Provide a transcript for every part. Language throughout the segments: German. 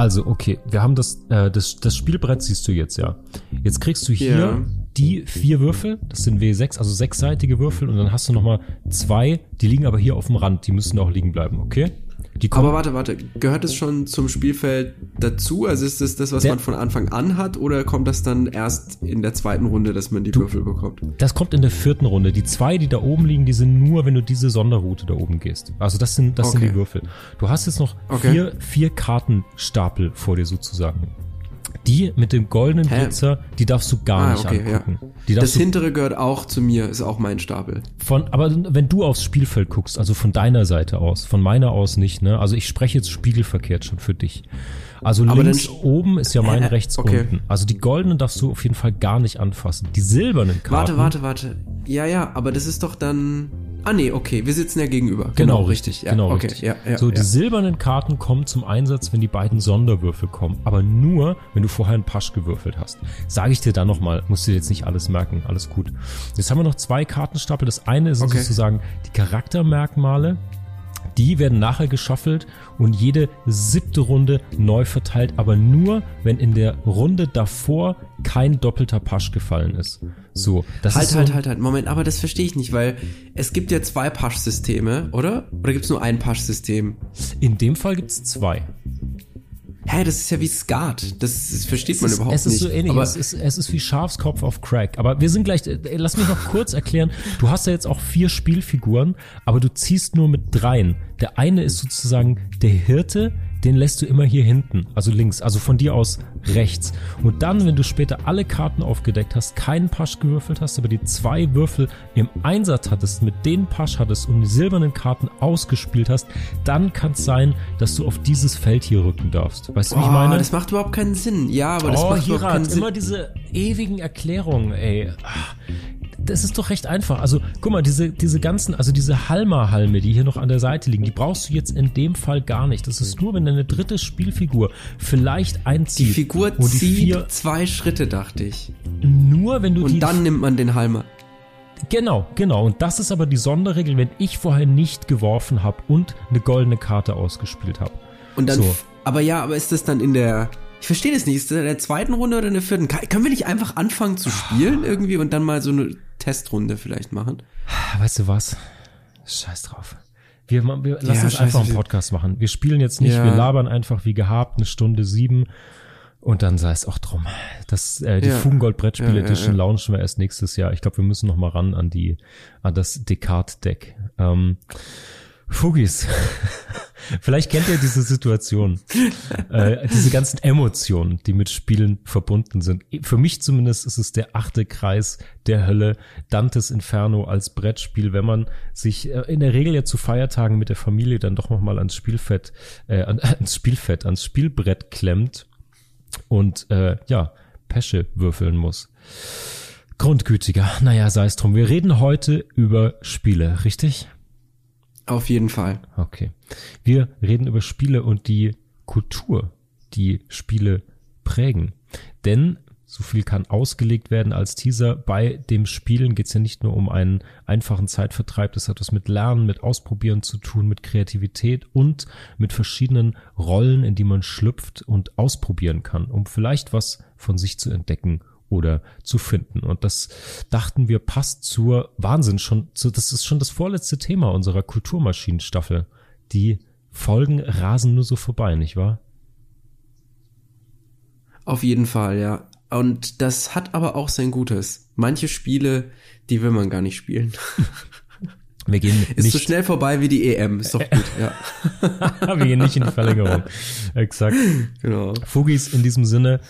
Also, okay, wir haben das, äh, das, das Spielbrett siehst du jetzt ja. Jetzt kriegst du hier Ja. die vier Würfel, das sind W6, also sechsseitige Würfel und dann hast du nochmal zwei, die liegen aber hier auf dem Rand, die müssen auch liegen bleiben, okay? Aber warte, warte, gehört es schon zum Spielfeld dazu? Also ist das das, was Der- man von Anfang an hat oder kommt das dann erst in der zweiten Runde, dass man die Würfel bekommt? das kommt in der vierten Runde. Die zwei, die da oben liegen, die sind nur, wenn du diese Sonderroute da oben gehst. Also das sind, das sind Okay. die Würfel. Du hast jetzt noch Okay. vier, vier Kartenstapel vor dir sozusagen. Die mit dem goldenen Hä? Blitzer, die darfst du gar Ah, nicht okay, ja. angucken. Die Das hintere gehört auch zu mir, ist auch mein Stapel. Von, aber wenn du aufs Spielfeld guckst, also von deiner Seite aus, von meiner aus nicht, ne? Also ich spreche jetzt spiegelverkehrt schon für dich. Also Aber links oben ist ja mein Hä? rechts Okay. unten. Also die goldenen darfst du auf jeden Fall gar nicht anfassen. Die silbernen Karten. Warte, warte, warte. Ja, ja, aber das ist doch dann. Ah nee, okay, wir sitzen ja gegenüber. Genau, richtig. Ja, genau okay, richtig. Ja, ja, so, ja. die silbernen Karten kommen zum Einsatz, wenn die beiden Sonderwürfel kommen. Aber nur, wenn du vorher einen Pasch gewürfelt hast. Sage ich dir dann nochmal, musst du dir jetzt nicht alles merken, alles gut. Jetzt haben wir noch zwei Kartenstapel. Das eine ist Okay. sozusagen die Charaktermerkmale. Die werden nachher geschaffelt und jede siebte Runde neu verteilt, aber nur, wenn in der Runde davor kein doppelter Pasch gefallen ist. So, das Halt, ist so halt, halt, halt. Moment, aber das verstehe ich nicht, weil es gibt ja zwei Pasch-Systeme, oder? Oder gibt es nur ein Pasch-System? In dem Fall gibt's zwei. Hä, das ist ja wie Skat. Das, das versteht man es ist, überhaupt es ist nicht. so ähnlich. Es ist, es ist wie Schafskopf auf Crack. Aber wir sind gleich, äh, lass mich noch kurz erklären. Du hast ja jetzt auch vier Spielfiguren, aber du ziehst nur mit dreien. Der eine ist sozusagen der Hirte, den lässt du immer hier hinten, also links, also von dir aus rechts. Und dann, wenn du später alle Karten aufgedeckt hast, keinen Pasch gewürfelt hast, aber die zwei Würfel im Einsatz hattest, mit denen Pasch hattest und die silbernen Karten ausgespielt hast, dann kann es sein, dass du auf dieses Feld hier rücken darfst. Weißt du, wie ich oh, meine? das macht überhaupt keinen Sinn. Ja, aber das oh, macht überhaupt Hirat, keinen Sinn. immer diese ewigen Erklärungen, ey. Ah, Das ist doch recht einfach. Also, guck mal, diese, diese ganzen, also diese Halma-Halme, die hier noch an der Seite liegen, die brauchst du jetzt in dem Fall gar nicht. Das ist nur, wenn deine dritte Spielfigur vielleicht Die einzieht. Figur und die zieht vier, zwei Schritte, dachte ich. nur wenn du Und die dann nimmt man den Halmer. Genau, genau. Und das ist aber die Sonderregel, wenn ich vorher nicht geworfen habe und eine goldene Karte ausgespielt habe. Und dann, So. aber ja, aber ist das dann in der, ich verstehe das nicht, ist das in der zweiten Runde oder in der vierten? Kann, können wir nicht einfach anfangen zu spielen irgendwie und dann mal so eine Testrunde vielleicht machen? Weißt du was? Scheiß drauf. Wir, wir lass Ja, uns einfach einen Podcast machen. Wir spielen jetzt nicht, Ja. wir labern einfach wie gehabt, eine Stunde sieben und dann sei es auch drum. Das, äh, die Ja. Fugengold Brettspiel Ja, ja, Edition ja. launchen wir erst nächstes Jahr. Ich glaube, wir müssen noch mal ran an die, an das Descartes-Deck. Ähm, Fugis. Vielleicht kennt ihr diese Situation. äh, diese ganzen Emotionen, die mit Spielen verbunden sind. Für mich zumindest ist es der achte Kreis der Hölle, Dantes Inferno als Brettspiel, wenn man sich äh, in der Regel ja zu Feiertagen mit der Familie dann doch noch mal ans Spielfett, äh, an, ans Spielfett, ans Spielbrett klemmt und äh, ja, Pesche würfeln muss. Grundgütiger, naja, sei es drum. Wir reden heute über Spiele, richtig? Auf jeden Fall. Okay. Wir reden über Spiele und die Kultur, die Spiele prägen. Denn so viel kann ausgelegt werden als Teaser. Bei dem Spielen geht es ja nicht nur um einen einfachen Zeitvertreib, das hat was mit Lernen, mit Ausprobieren zu tun, mit Kreativität und mit verschiedenen Rollen, in die man schlüpft und ausprobieren kann, um vielleicht was von sich zu entdecken oder zu finden. Und das dachten wir passt zur Wahnsinn schon, zu, das ist schon das vorletzte Thema unserer Kulturmaschinenstaffel. Die Folgen rasen nur so vorbei, nicht wahr? Auf jeden Fall, ja. Und das hat aber auch sein Gutes. Manche Spiele, die will man gar nicht spielen. Wir gehen Ist nicht, so schnell vorbei wie die EM. Ist doch gut, ja. wir gehen nicht in die Verlängerung. Exakt. Genau. Fugis in diesem Sinne.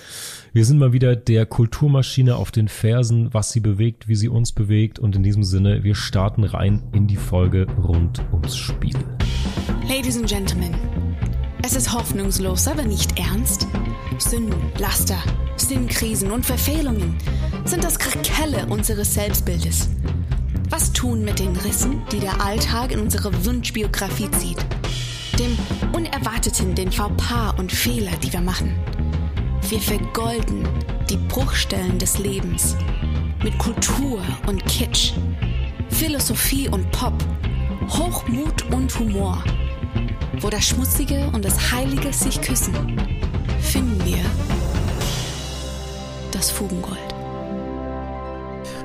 Wir sind mal wieder der Kulturmaschine auf den Fersen, was sie bewegt, wie sie uns bewegt. Und in diesem Sinne, wir starten rein in die Folge rund ums Spiel. Ladies and Gentlemen, es ist hoffnungslos, aber nicht ernst. Sünden, Laster, Sinnkrisen und Verfehlungen sind das Krakelle unseres Selbstbildes. Was tun mit den Rissen, die der Alltag in unsere Wunschbiografie zieht? Dem Unerwarteten, den Fauxpas und Fehler, die wir machen. Wir vergolden die Bruchstellen des Lebens mit Kultur und Kitsch, Philosophie und Pop, Hochmut und Humor. Wo das Schmutzige und das Heilige sich küssen, finden wir das Fugengold.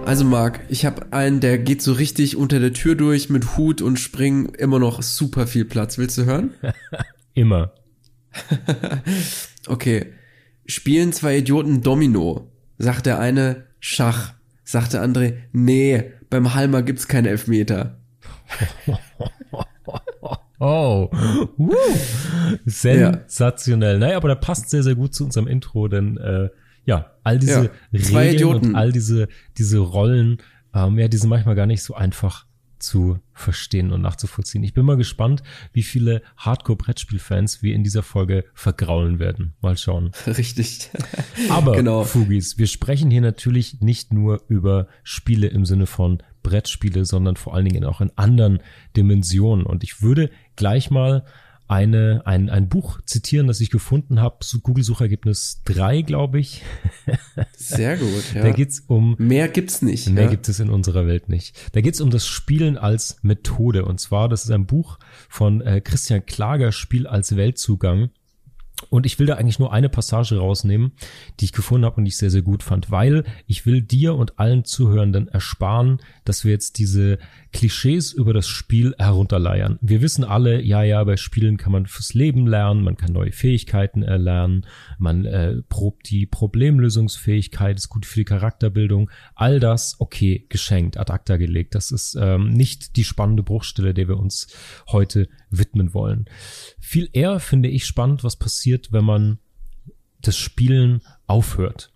Also Marc, ich habe einen, der geht so richtig unter der Tür durch mit Hut und Springen, immer noch super viel Platz. Willst du hören? immer. okay. Spielen zwei Idioten Domino, sagt der eine Schach, sagt der andere, nee, beim Halmer gibt's keine Elfmeter. Oh, uh, sensationell. Naja, aber der passt sehr, sehr gut zu unserem Intro, denn äh, ja, all diese Ja, Regeln und all diese, diese Rollen, ähm, ja, die sind manchmal gar nicht so einfach zu verstehen und nachzuvollziehen. Ich bin mal gespannt, wie viele Hardcore-Brettspiel-Fans wir in dieser Folge vergraulen werden. Mal schauen. Richtig. Aber, Genau. Fugis, wir sprechen hier natürlich nicht nur über Spiele im Sinne von Brettspiele, sondern vor allen Dingen auch in anderen Dimensionen. Und ich würde gleich mal eine, ein, ein Buch zitieren, das ich gefunden habe, so Google-Suchergebnis 3, glaube ich. Sehr gut, ja. Da geht's um Mehr gibt's nicht. Mehr ja. gibt es in unserer Welt nicht. Da geht es um das Spielen als Methode. Und zwar, das ist ein Buch von äh, Christian Klager, Spiel als Weltzugang. Und ich will da eigentlich nur eine Passage rausnehmen, die ich gefunden habe und die ich sehr, sehr gut fand, weil ich will dir und allen Zuhörenden ersparen, dass wir jetzt diese Klischees über das Spiel herunterleiern. Wir wissen alle, ja, ja, bei Spielen kann man fürs Leben lernen, man kann neue Fähigkeiten erlernen, man äh, probt die Problemlösungsfähigkeit, ist gut für die Charakterbildung. All das, okay, geschenkt, ad acta gelegt. Das ist ähm, nicht die spannende Bruchstelle, der wir uns heute widmen wollen. Viel eher finde ich spannend, was passiert, wenn man das Spielen aufhört.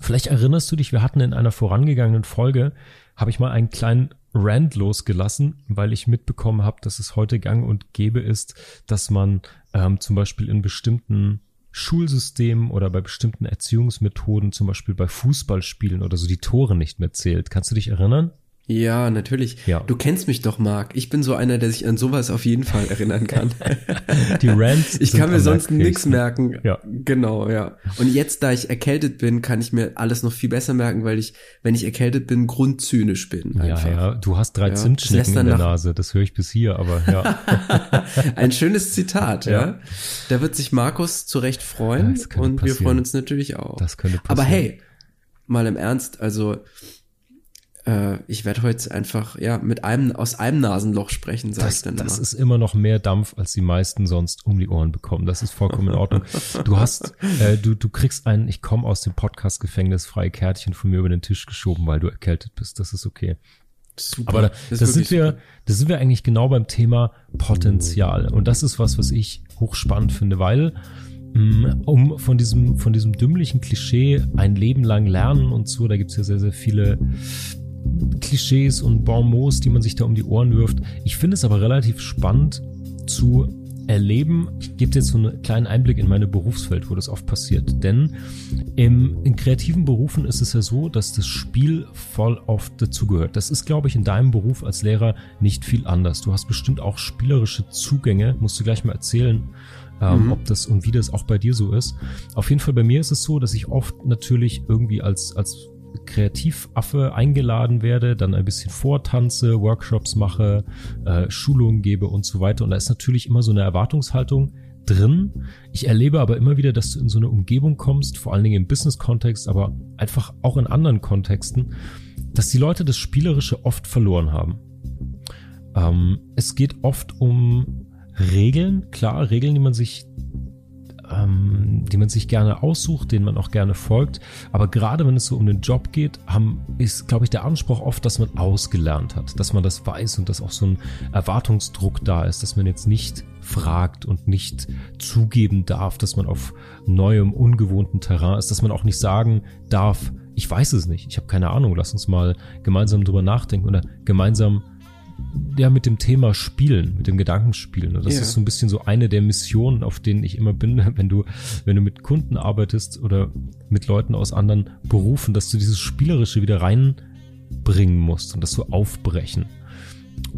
Vielleicht erinnerst du dich, wir hatten in einer vorangegangenen Folge, habe ich mal einen kleinen Rant losgelassen, weil ich mitbekommen habe, dass es heute gang und gäbe ist, dass man ähm, zum Beispiel in bestimmten Schulsystemen oder bei bestimmten Erziehungsmethoden, zum Beispiel bei Fußballspielen oder so, die Tore nicht mehr zählt. Kannst du dich erinnern? Ja, natürlich. Ja. Du kennst mich doch, Marc. Ich bin so einer, der sich an sowas auf jeden Fall erinnern kann. Die Rants. ich kann mir sonst nichts merken. Ja. Genau, ja. Und jetzt, da ich erkältet bin, kann ich mir alles noch viel besser merken, weil ich, wenn ich erkältet bin, grundzynisch bin. Ja, Einfach. ja, du hast drei Ja, Zimtschnecken in der Nase, das höre ich bis hier, aber ja. Ein schönes Zitat, ja. Ja. Da wird sich Markus zu Recht freuen Das könnte und wir passieren. freuen uns natürlich auch. Das könnte passieren. Aber hey, mal im Ernst, also äh, ich werde heute einfach ja mit einem aus einem Nasenloch sprechen, sag Das, ich dann das immer. ist immer noch mehr Dampf, als die meisten sonst um die Ohren bekommen. Das ist vollkommen in Ordnung. Du hast, äh, du, du kriegst ein, ich komme aus dem Podcast-Gefängnis, freie Kärtchen von mir über den Tisch geschoben, weil du erkältet bist. Das ist okay. super. Aber da, Das da ist sind wir, da sind wir eigentlich genau beim Thema Potenzial. Und das ist was, was ich hochspannend finde, weil mh, um von diesem, von diesem dümmlichen Klischee ein Leben lang lernen und so, da gibt's ja sehr, sehr viele Klischees und Bonmots, die man sich da um die Ohren wirft. Ich finde es aber relativ spannend zu erleben. Ich gebe dir jetzt so einen kleinen Einblick in meine Berufswelt, wo das oft passiert. Denn im, in kreativen Berufen ist es ja so, dass das Spiel voll oft dazugehört. Das ist, glaube ich, in deinem Beruf als Lehrer nicht viel anders. Du hast bestimmt auch spielerische Zugänge, musst du gleich mal erzählen, ähm, Mhm. ob das und wie das auch bei dir so ist. Auf jeden Fall bei mir ist es so, dass ich oft natürlich irgendwie als, als Kreativaffe eingeladen werde, dann ein bisschen vortanze, Workshops mache, äh, Schulungen gebe und so weiter. Und da ist natürlich immer so eine Erwartungshaltung drin. Ich erlebe aber immer wieder, dass du in so eine Umgebung kommst, vor allen Dingen im Business-Kontext, aber einfach auch in anderen Kontexten, dass die Leute das Spielerische oft verloren haben. Ähm, es geht oft um Regeln, klar, Regeln, die man sich ähm, die man sich gerne aussucht, denen man auch gerne folgt. Aber gerade wenn es so um den Job geht, haben, ist, glaube ich, der Anspruch oft, dass man ausgelernt hat, dass man das weiß und dass auch so ein Erwartungsdruck da ist, dass man jetzt nicht fragt und nicht zugeben darf, dass man auf neuem, ungewohnten Terrain ist, dass man auch nicht sagen darf, ich weiß es nicht, ich habe keine Ahnung, lass uns mal gemeinsam drüber nachdenken oder gemeinsam ja, mit dem Thema Spielen, mit dem Gedankenspielen. Und das Ja. ist so ein bisschen so eine der Missionen, auf denen ich immer bin, wenn du, wenn du mit Kunden arbeitest oder mit Leuten aus anderen Berufen, dass du dieses Spielerische wieder reinbringen musst und das so aufbrechen.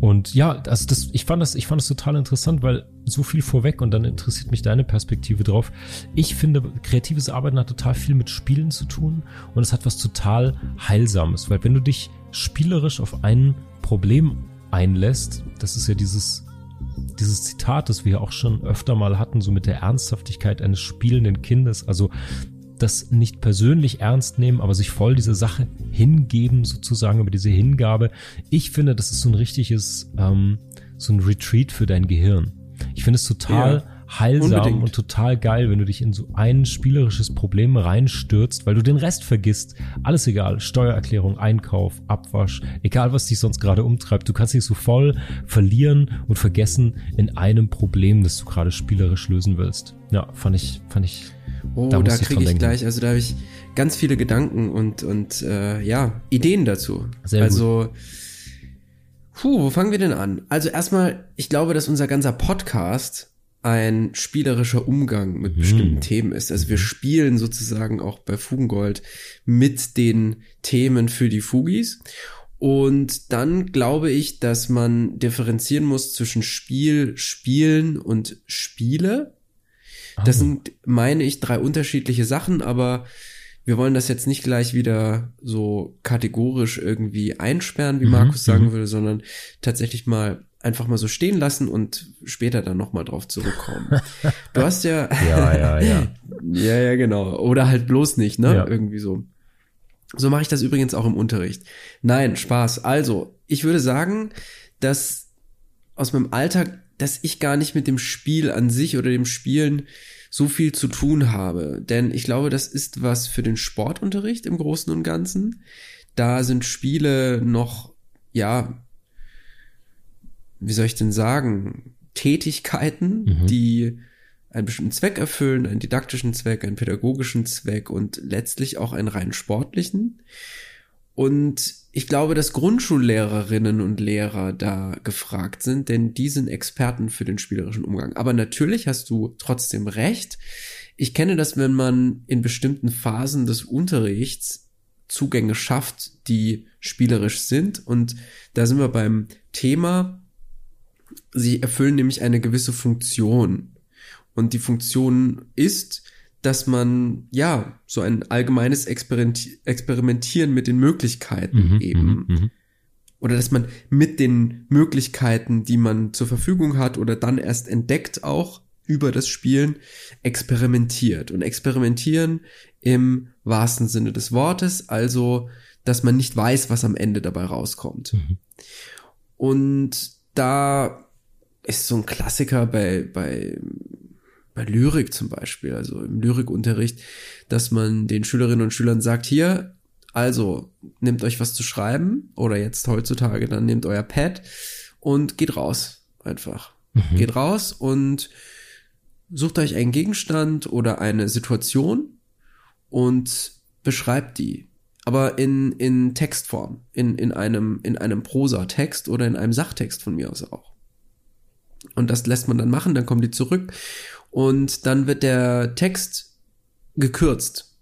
Und ja, also das, ich fand das, ich fand das total interessant, weil so viel vorweg und dann interessiert mich deine Perspektive drauf. Ich finde, kreatives Arbeiten hat total viel mit Spielen zu tun und es hat was total Heilsames, weil wenn du dich spielerisch auf ein Problem einlässt, das ist ja dieses, dieses Zitat, das wir auch schon öfter mal hatten, so mit der Ernsthaftigkeit eines spielenden Kindes. Also das nicht persönlich ernst nehmen, aber sich voll dieser Sache hingeben, sozusagen über diese Hingabe. Ich finde, das ist so ein richtiges, ähm, so ein Retreat für dein Gehirn. Ich finde es total ja heilsam Unbedingt. und total geil, wenn du dich in so ein spielerisches Problem reinstürzt, weil du den Rest vergisst. Alles egal, Steuererklärung, Einkauf, Abwasch, egal was dich sonst gerade umtreibt, du kannst dich so voll verlieren und vergessen in einem Problem, das du gerade spielerisch lösen willst. Ja, fand ich, fand ich. Oh, da, da kriege ich gleich, also da habe ich ganz viele Gedanken und, und äh, ja, Ideen dazu. Sehr also, gut. Puh, wo fangen wir denn an? Also erstmal, ich glaube, dass unser ganzer Podcast ein spielerischer Umgang mit mhm. bestimmten Themen ist. Also wir spielen sozusagen auch bei Fugengold mit den Themen für die Fugis. Und dann glaube ich, dass man differenzieren muss zwischen Spiel, Spielen und Spiele. Oh. Das sind, meine ich, drei unterschiedliche Sachen, aber wir wollen das jetzt nicht gleich wieder so kategorisch irgendwie einsperren, wie mhm. Markus sagen mhm. würde, sondern tatsächlich mal einfach mal so stehen lassen und später dann nochmal drauf zurückkommen. Du hast ja. ja, ja, ja. ja, ja, genau. Oder halt bloß nicht, ne? Ja. Irgendwie so. So mache ich das übrigens auch im Unterricht. Nein, Spaß. Also, ich würde sagen, dass aus meinem Alltag, dass ich gar nicht mit dem Spiel an sich oder dem Spielen so viel zu tun habe. Denn ich glaube, das ist was für den Sportunterricht im Großen und Ganzen. Da sind Spiele noch, ja, wie soll ich denn sagen, Tätigkeiten, mhm. die einen bestimmten Zweck erfüllen, einen didaktischen Zweck, einen pädagogischen Zweck und letztlich auch einen rein sportlichen. Und ich glaube, dass Grundschullehrerinnen und Lehrer da gefragt sind, denn die sind Experten für den spielerischen Umgang. Aber natürlich hast du trotzdem recht. Ich kenne das, wenn man in bestimmten Phasen des Unterrichts Zugänge schafft, die spielerisch sind. Und da sind wir beim Thema Sie erfüllen nämlich eine gewisse Funktion. Und die Funktion ist, dass man, ja, so ein allgemeines Experimentieren mit den Möglichkeiten mhm, eben. Mhm, mhm. Oder dass man mit den Möglichkeiten, die man zur Verfügung hat oder dann erst entdeckt auch über das Spielen, experimentiert. Und experimentieren im wahrsten Sinne des Wortes, also, dass man nicht weiß, was am Ende dabei rauskommt. Mhm. Und da ist so ein Klassiker bei, bei, bei Lyrik zum Beispiel, also im Lyrikunterricht, dass man den Schülerinnen und Schülern sagt, hier, also nehmt euch was zu schreiben oder jetzt heutzutage, dann nehmt euer Pad und geht raus einfach. Mhm. Geht raus und sucht euch einen Gegenstand oder eine Situation und beschreibt die. Aber in, in Textform, in, in einem, in einem Prosa-Text oder in einem Sachtext von mir aus auch. Und das lässt man dann machen, dann kommen die zurück und dann wird der Text gekürzt.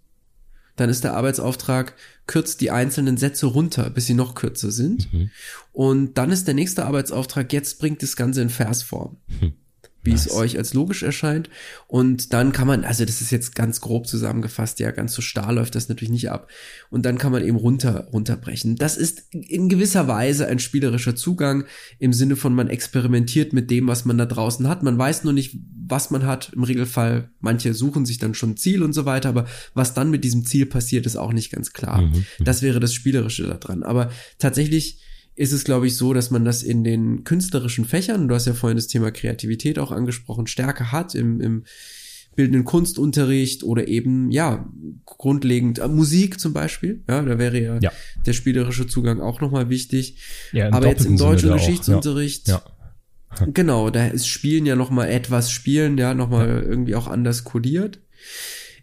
Dann ist der Arbeitsauftrag, kürzt die einzelnen Sätze runter, bis sie noch kürzer sind. Mhm. Und dann ist der nächste Arbeitsauftrag, jetzt bringt das Ganze in Versform. Mhm wie nice. es euch als logisch erscheint. Und dann kann man, also das ist jetzt ganz grob zusammengefasst, ja, ganz so starr läuft das natürlich nicht ab. Und dann kann man eben runter, runterbrechen. Das ist in gewisser Weise ein spielerischer Zugang im Sinne von man experimentiert mit dem, was man da draußen hat. Man weiß nur nicht, was man hat. Im Regelfall, manche suchen sich dann schon Ziel und so weiter, aber was dann mit diesem Ziel passiert, ist auch nicht ganz klar. Mhm. Das wäre das Spielerische daran. Aber tatsächlich, ist es, glaube ich, so, dass man das in den künstlerischen Fächern, du hast ja vorhin das Thema Kreativität auch angesprochen, stärker hat im, im bildenden Kunstunterricht oder eben, ja, grundlegend äh, Musik zum Beispiel. Ja, da wäre ja, ja. der spielerische Zugang auch nochmal wichtig. Ja, Aber jetzt im Deutsch- und Geschichtsunterricht, ja. ja. genau, da ist Spielen ja nochmal etwas Spielen, ja, nochmal ja. irgendwie auch anders kodiert.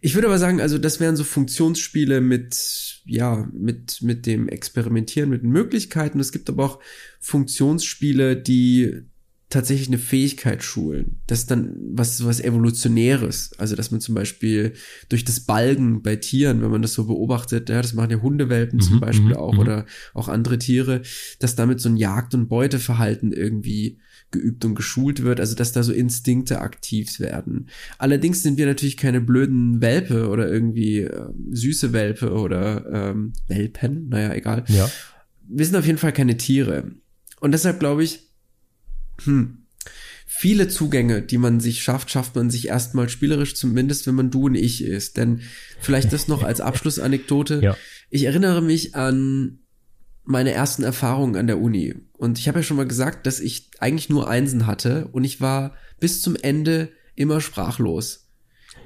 Ich würde aber sagen, also das wären so Funktionsspiele mit, ja, mit, mit dem Experimentieren, mit Möglichkeiten. Es gibt aber auch Funktionsspiele, die tatsächlich eine Fähigkeit schulen. Das ist dann was, was Evolutionäres. Also, dass man zum Beispiel durch das Balgen bei Tieren, wenn man das so beobachtet, ja, das machen ja Hundewelpen mhm, zum Beispiel mhm, auch mhm. oder auch andere Tiere, dass damit so ein Jagd- und Beuteverhalten irgendwie geübt und geschult wird, also dass da so Instinkte aktiv werden. Allerdings sind wir natürlich keine blöden Welpe oder irgendwie äh, süße Welpe oder ähm, Welpen, naja, egal. Ja. Wir sind auf jeden Fall keine Tiere. Und deshalb glaube ich, hm, viele Zugänge, die man sich schafft, schafft man sich erstmal spielerisch, zumindest wenn man du und ich ist. Denn vielleicht das noch als Abschlussanekdote. Ja. Ich erinnere mich an meine ersten Erfahrungen an der Uni. Und ich habe ja schon mal gesagt, dass ich eigentlich nur Einsen hatte und ich war bis zum Ende immer sprachlos.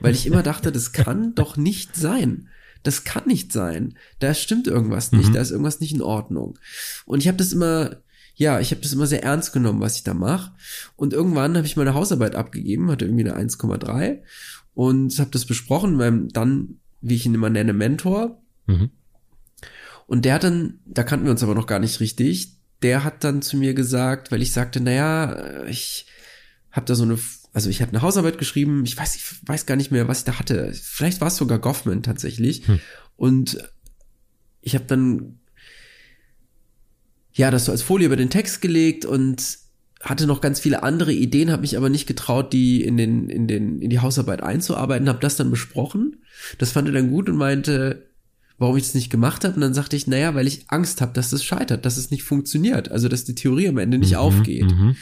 Weil ich immer dachte, das kann doch nicht sein. Das kann nicht sein. Da stimmt irgendwas nicht, Mhm. da ist irgendwas nicht in Ordnung. Und ich habe das immer, ja, ich habe das immer sehr ernst genommen, was ich da mache. Und irgendwann habe ich meine Hausarbeit abgegeben, hatte irgendwie eine 1,3 und habe das besprochen mit meinem dann, wie ich ihn immer nenne, Mentor. Mhm. Und der hat dann, da kannten wir uns aber noch gar nicht richtig, der hat dann zu mir gesagt, weil ich sagte, naja, ich habe da so eine, also ich habe eine Hausarbeit geschrieben, ich weiß, ich weiß gar nicht mehr, was ich da hatte. Vielleicht war es sogar Goffman tatsächlich. Hm. Und ich habe dann ja das so als Folie über den Text gelegt und hatte noch ganz viele andere Ideen, habe mich aber nicht getraut, die in den in den in die Hausarbeit einzuarbeiten, habe das dann besprochen. Das fand er dann gut und meinte, warum ich das nicht gemacht habe. Und dann sagte ich, naja, weil ich Angst habe, dass das scheitert, dass es nicht funktioniert, also dass die Theorie am Ende nicht aufgeht. Mhm.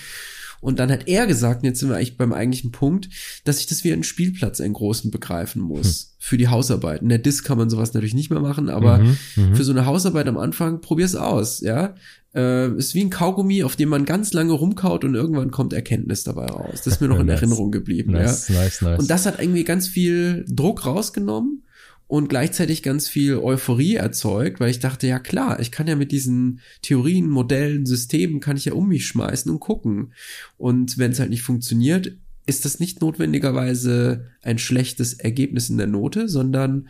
Und dann hat er gesagt, und jetzt sind wir eigentlich beim eigentlichen Punkt, dass ich das wie einen Spielplatz, einen großen begreifen muss für die Hausarbeit. In der Disk kann man sowas natürlich nicht mehr machen, aber Mhm, mhm. für so eine Hausarbeit am Anfang, probier's aus, ja. Äh, ist wie ein Kaugummi, auf dem man ganz lange rumkaut und irgendwann kommt Erkenntnis dabei raus. Das ist mir noch in Nice. Erinnerung geblieben, ja. Nice, nice, nice. Und das hat irgendwie ganz viel Druck rausgenommen und gleichzeitig ganz viel Euphorie erzeugt, weil ich dachte, ja klar, ich kann ja mit diesen Theorien, Modellen, Systemen, kann ich ja um mich schmeißen und gucken. Und wenn es halt nicht funktioniert, ist das nicht notwendigerweise ein schlechtes Ergebnis in der Note, sondern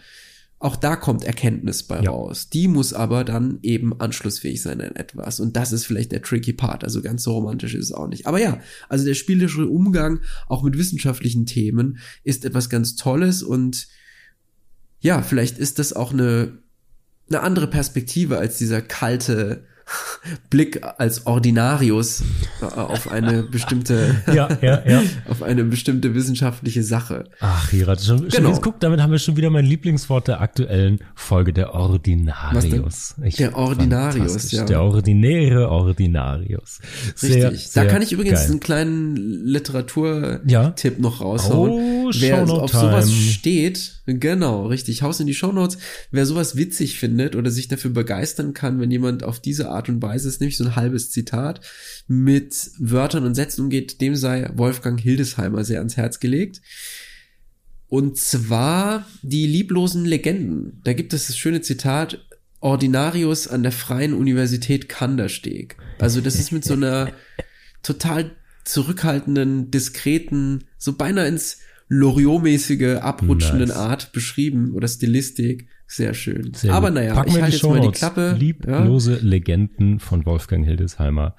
auch da kommt Erkenntnis bei Ja. raus. Die muss aber dann eben anschlussfähig sein an etwas. Und das ist vielleicht der tricky Part. Also ganz so romantisch ist es auch nicht. Aber ja, also der spielerische Umgang auch mit wissenschaftlichen Themen ist etwas ganz Tolles und ja, vielleicht ist das auch eine, eine andere Perspektive als dieser kalte Blick als Ordinarius äh, auf eine bestimmte, ja, ja, ja. auf eine bestimmte wissenschaftliche Sache. Ach, Hirat, schon, schon Genau. jetzt guck, damit haben wir schon wieder mein Lieblingswort der aktuellen Folge, der Ordinarius. Der Ordinarius, ja. Der ordinäre Ordinarius. Sehr, Richtig. sehr da kann ich übrigens geil. einen kleinen Literaturtipp noch raushauen. Oh, Wer auf sowas steht, genau, richtig, haus in die Shownotes. Wer sowas witzig findet oder sich dafür begeistern kann, wenn jemand auf diese Art und Weise, ist nämlich so ein halbes Zitat, mit Wörtern und Sätzen umgeht, dem sei Wolfgang Hildesheimer sehr ans Herz gelegt. Und zwar die lieblosen Legenden. Da gibt es das schöne Zitat, Ordinarius an der Freien Universität Kandersteg. Also das ist mit so einer total zurückhaltenden, diskreten, so beinahe ins Loriot-mäßige, abrutschenden Nice. Art beschrieben oder Stilistik. Sehr schön. Sehr Aber gut. naja, Packen ich halte jetzt mal die. Klappe. Ja, Lieblose Legenden von Wolfgang Hildesheimer.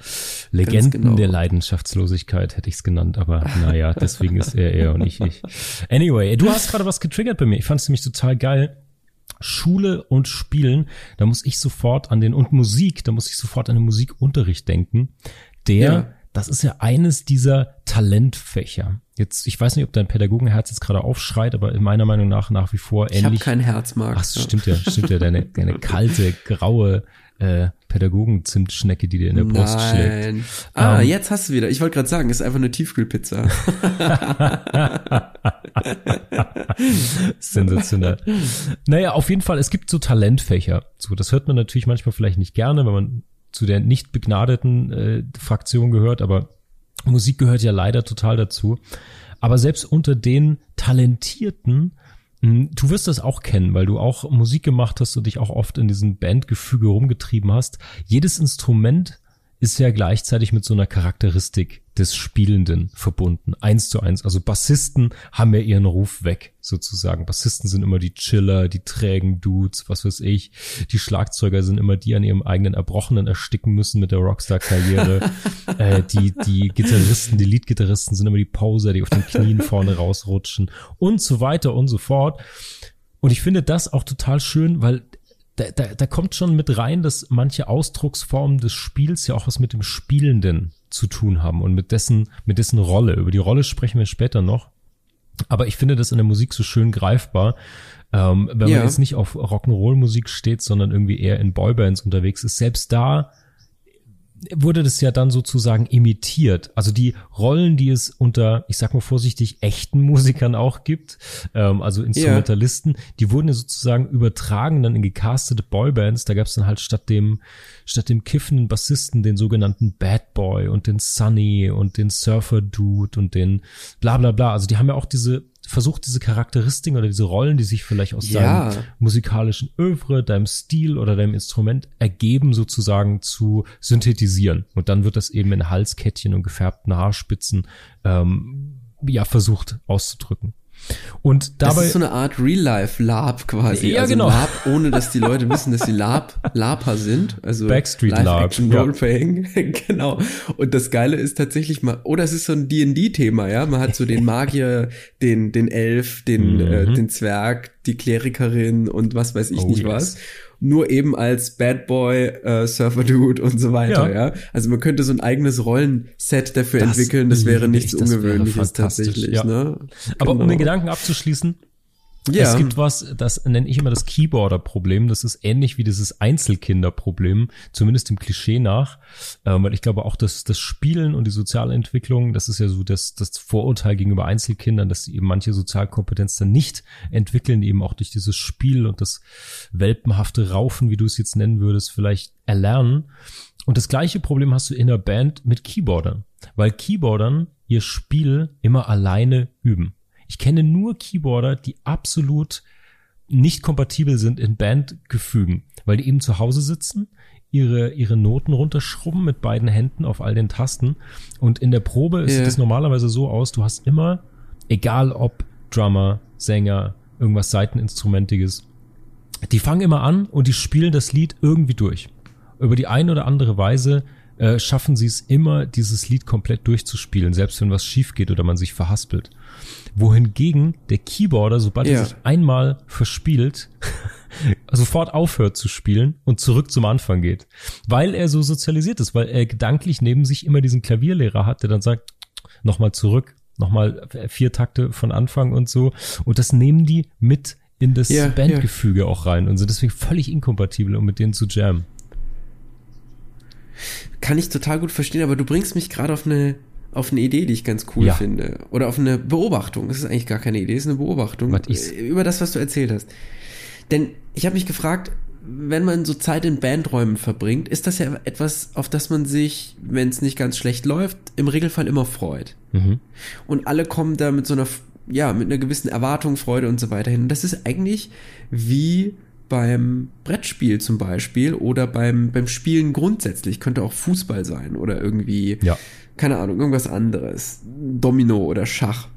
Legenden genau. der Leidenschaftslosigkeit hätte ich es genannt, aber naja, deswegen ist er er und ich ich. Anyway, du hast gerade was getriggert bei mir. Ich fand es nämlich total geil. Schule und Spielen, da muss ich sofort an den, und Musik, da muss ich sofort an den Musikunterricht denken. Der, Ja. das ist ja eines dieser Talentfächer. Jetzt, ich weiß nicht, ob dein Pädagogenherz jetzt gerade aufschreit, aber in meiner Meinung nach nach wie vor ich habe ähnlich. kein Herz, Marc. Ach, stimmt ja, stimmt ja, deine, deine kalte, graue äh, Pädagogen-Zimtschnecke, die dir in der Brust schlägt. Nein. Ah, Ähm. jetzt hast du wieder. Ich wollte gerade sagen, ist einfach eine Tiefkühlpizza. Sensationell. naja, auf jeden Fall, es gibt so Talentfächer. So, das hört man natürlich manchmal vielleicht nicht gerne, wenn man zu der nicht begnadeten äh, Fraktion gehört, aber Musik gehört ja leider total dazu. Aber selbst unter den Talentierten, mh, du wirst das auch kennen, weil du auch Musik gemacht hast und dich auch oft in diesem Bandgefüge rumgetrieben hast. Jedes Instrument ist ja gleichzeitig mit so einer Charakteristik des Spielenden verbunden. Eins zu eins. Also Bassisten haben ja ihren Ruf weg, sozusagen. Bassisten sind immer die Chiller, die trägen Dudes, was weiß ich. Die Schlagzeuger sind immer die an ihrem eigenen Erbrochenen ersticken müssen mit der Rockstar-Karriere. äh, die, die Gitarristen, die Leadgitarristen sind immer die Poser, die auf den Knien vorne rausrutschen und so weiter und so fort. Und ich finde das auch total schön, weil da, da, da kommt schon mit rein, dass manche Ausdrucksformen des Spiels ja auch was mit dem Spielenden zu tun haben und mit dessen, mit dessen Rolle. Über die Rolle sprechen wir später noch. Aber ich finde das in der Musik so schön greifbar. Ähm, wenn Ja. man jetzt nicht auf Rock'n'Roll-Musik steht, sondern irgendwie eher in Boybands unterwegs ist, selbst da wurde das ja dann sozusagen imitiert. Also die Rollen, die es unter, ich sag mal vorsichtig, echten Musikern auch gibt, ähm, also Instrumentalisten, yeah. die wurden ja sozusagen übertragen dann in gecastete Boybands. Da gab es dann halt statt dem, statt dem kiffenden Bassisten den sogenannten Bad Boy und den Sunny und den Surfer Dude und den bla bla bla. Also die haben ja auch diese versucht diese Charakteristiken oder diese Rollen, die sich vielleicht aus ja. deinem musikalischen Övre, deinem Stil oder deinem Instrument ergeben, sozusagen zu synthetisieren. Und dann wird das eben in Halskettchen und gefärbten Haarspitzen ähm, ja versucht auszudrücken. Und dabei. Das ist so eine Art Real-Life-Lab quasi. Ja, also genau. Lab, ohne dass die Leute wissen, dass sie Lab, Laper sind. Also Backstreet Lab. Roleplaying. Ja. genau. Und das Geile ist tatsächlich mal, oder es ist so ein D&D-Thema, ja. Man hat so den Magier, den, den Elf, den, mhm. äh, den Zwerg, die Klerikerin und was weiß ich oh, nicht yes. was nur eben als Bad Boy, äh, Surfer Dude und so weiter, ja. ja? Also man könnte so ein eigenes Rollenset dafür das entwickeln, das wäre nichts ich, Ungewöhnliches tatsächlich, ja. ne? Aber genau. um den Gedanken abzuschließen, ja. Es gibt was, das nenne ich immer das Keyboarder-Problem. Das ist ähnlich wie dieses Einzelkinder-Problem, zumindest dem Klischee nach. Ähm, weil ich glaube auch, dass das Spielen und die soziale Entwicklung, das ist ja so das, das Vorurteil gegenüber Einzelkindern, dass sie eben manche Sozialkompetenz dann nicht entwickeln, eben auch durch dieses Spiel und das welpenhafte Raufen, wie du es jetzt nennen würdest, vielleicht erlernen. Und das gleiche Problem hast du in der Band mit Keyboardern, weil Keyboardern ihr Spiel immer alleine üben. Ich kenne nur Keyboarder, die absolut nicht kompatibel sind in Bandgefügen, weil die eben zu Hause sitzen, ihre, ihre Noten runterschrubben mit beiden Händen auf all den Tasten. Und in der Probe yeah. sieht es normalerweise so aus, du hast immer, egal ob Drummer, Sänger, irgendwas Seiteninstrumentiges, die fangen immer an und die spielen das Lied irgendwie durch. Über die eine oder andere Weise äh, schaffen sie es immer, dieses Lied komplett durchzuspielen, selbst wenn was schief geht oder man sich verhaspelt wohingegen der Keyboarder, sobald ja. er sich einmal verspielt, sofort aufhört zu spielen und zurück zum Anfang geht. Weil er so sozialisiert ist, weil er gedanklich neben sich immer diesen Klavierlehrer hat, der dann sagt, nochmal zurück, nochmal vier Takte von Anfang und so. Und das nehmen die mit in das ja, Bandgefüge ja. auch rein und sind deswegen völlig inkompatibel, um mit denen zu jammen. Kann ich total gut verstehen, aber du bringst mich gerade auf eine auf eine Idee, die ich ganz cool ja. finde. Oder auf eine Beobachtung. Es ist eigentlich gar keine Idee, es ist eine Beobachtung. Über das, was du erzählt hast. Denn ich habe mich gefragt, wenn man so Zeit in Bandräumen verbringt, ist das ja etwas, auf das man sich, wenn es nicht ganz schlecht läuft, im Regelfall immer freut. Mhm. Und alle kommen da mit so einer, ja, mit einer gewissen Erwartung, Freude und so weiter hin. Und das ist eigentlich wie beim Brettspiel zum Beispiel oder beim, beim Spielen grundsätzlich. Könnte auch Fußball sein oder irgendwie ja keine Ahnung, irgendwas anderes. Domino oder Schach.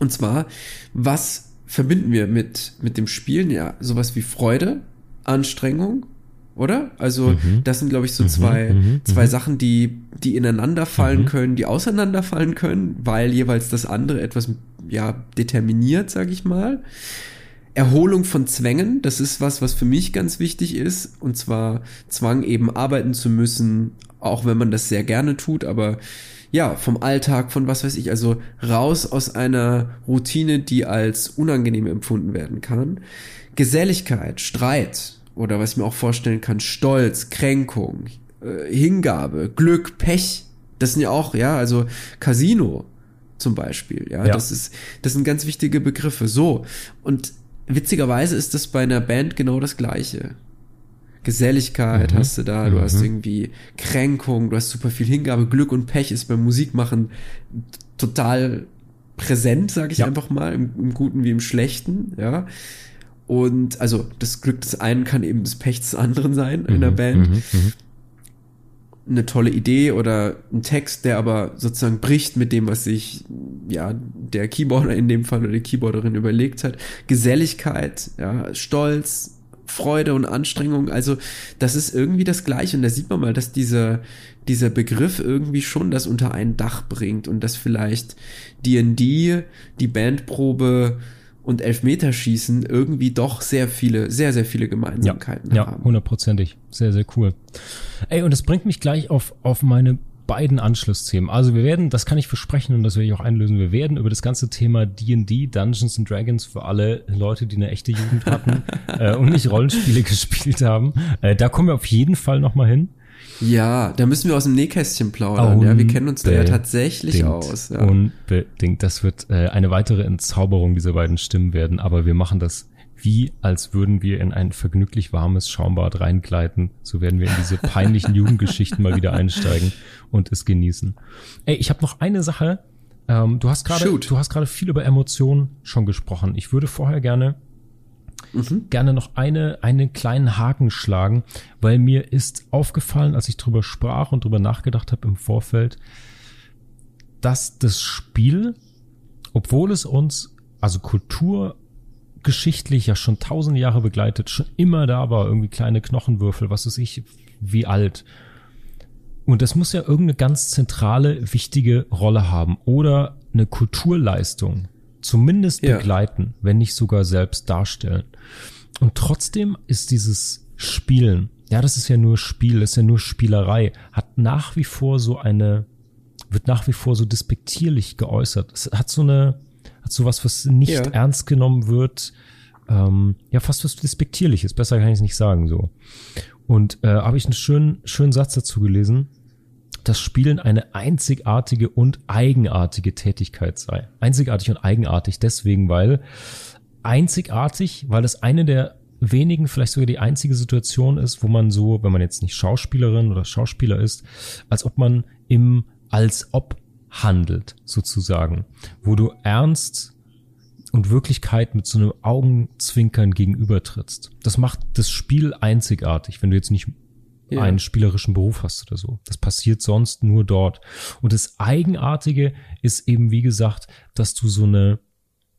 Und zwar, was verbinden wir mit, mit dem Spielen? Ja, sowas wie Freude, Anstrengung, oder? Also, mhm. das sind, glaube ich, so mhm. zwei, mhm. mhm. zwei Sachen, die, die ineinander fallen mhm. können, die auseinanderfallen können, weil jeweils das andere etwas, ja, determiniert, sage ich mal. Erholung von Zwängen, das ist was, was für mich ganz wichtig ist. Und zwar Zwang eben arbeiten zu müssen, auch wenn man das sehr gerne tut, aber ja, vom Alltag, von was weiß ich, also raus aus einer Routine, die als unangenehm empfunden werden kann. Geselligkeit, Streit oder was ich mir auch vorstellen kann, Stolz, Kränkung, äh, Hingabe, Glück, Pech, das sind ja auch, ja, also Casino zum Beispiel, ja, ja. das ist, das sind ganz wichtige Begriffe. So. Und witzigerweise ist das bei einer Band genau das Gleiche. Geselligkeit mhm. hast du da, du mhm. hast irgendwie Kränkung, du hast super viel Hingabe, Glück und Pech ist beim Musikmachen total präsent, sage ich ja. einfach mal, im, im, Guten wie im Schlechten, ja. Und also das Glück des einen kann eben das Pech des anderen sein mhm. in der Band. Eine tolle Idee oder ein Text, der aber sozusagen bricht mit dem, was sich ja der Keyboarder in dem Fall oder die Keyboarderin überlegt hat. Geselligkeit, ja, Stolz, Freude und Anstrengung. Also das ist irgendwie das Gleiche. Und da sieht man mal, dass dieser, dieser Begriff irgendwie schon das unter ein Dach bringt und dass vielleicht D&D, die Bandprobe und Elfmeterschießen irgendwie doch sehr viele, sehr, sehr viele Gemeinsamkeiten ja, haben. Ja, hundertprozentig. Sehr, sehr cool. Ey, und das bringt mich gleich auf, auf meine beiden Anschlussthemen. Also wir werden, das kann ich versprechen und das werde ich auch einlösen, wir werden über das ganze Thema D&D, Dungeons and Dragons für alle Leute, die eine echte Jugend hatten äh, und nicht Rollenspiele gespielt haben. Äh, da kommen wir auf jeden Fall nochmal hin. Ja, da müssen wir aus dem Nähkästchen plaudern. Ja, wir kennen uns da ja tatsächlich aus. Ja. Unbedingt. Das wird äh, eine weitere Entzauberung dieser beiden Stimmen werden, aber wir machen das wie als würden wir in ein vergnüglich warmes Schaumbad reingleiten. So werden wir in diese peinlichen Jugendgeschichten mal wieder einsteigen und es genießen. Ey, ich habe noch eine Sache. Ähm, du hast gerade, du hast gerade viel über Emotionen schon gesprochen. Ich würde vorher gerne mhm. gerne noch eine, einen kleinen Haken schlagen, weil mir ist aufgefallen, als ich drüber sprach und drüber nachgedacht habe im Vorfeld, dass das Spiel, obwohl es uns, also Kultur geschichtlich ja schon tausend Jahre begleitet, schon immer da war, irgendwie kleine Knochenwürfel, was weiß ich, wie alt. Und das muss ja irgendeine ganz zentrale, wichtige Rolle haben oder eine Kulturleistung zumindest ja. begleiten, wenn nicht sogar selbst darstellen. Und trotzdem ist dieses Spielen, ja, das ist ja nur Spiel, das ist ja nur Spielerei, hat nach wie vor so eine, wird nach wie vor so despektierlich geäußert. Es hat so eine, hat sowas, was nicht ja. ernst genommen wird, ähm, ja, fast was Despektierliches, besser kann ich es nicht sagen, so. Und äh, habe ich einen schönen, schönen Satz dazu gelesen, dass Spielen eine einzigartige und eigenartige Tätigkeit sei. Einzigartig und eigenartig deswegen, weil einzigartig, weil es eine der wenigen, vielleicht sogar die einzige Situation ist, wo man so, wenn man jetzt nicht Schauspielerin oder Schauspieler ist, als ob man im als ob handelt, sozusagen, wo du ernst und Wirklichkeit mit so einem Augenzwinkern gegenübertrittst. Das macht das Spiel einzigartig, wenn du jetzt nicht ja. einen spielerischen Beruf hast oder so. Das passiert sonst nur dort. Und das Eigenartige ist eben, wie gesagt, dass du so eine,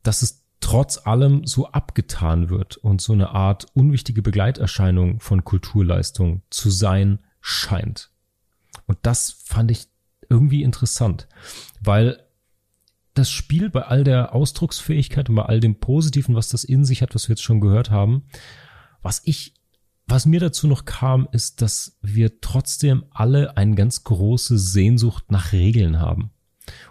dass es trotz allem so abgetan wird und so eine Art unwichtige Begleiterscheinung von Kulturleistung zu sein scheint. Und das fand ich irgendwie interessant, weil das Spiel bei all der Ausdrucksfähigkeit und bei all dem Positiven, was das in sich hat, was wir jetzt schon gehört haben, was ich, was mir dazu noch kam, ist, dass wir trotzdem alle eine ganz große Sehnsucht nach Regeln haben.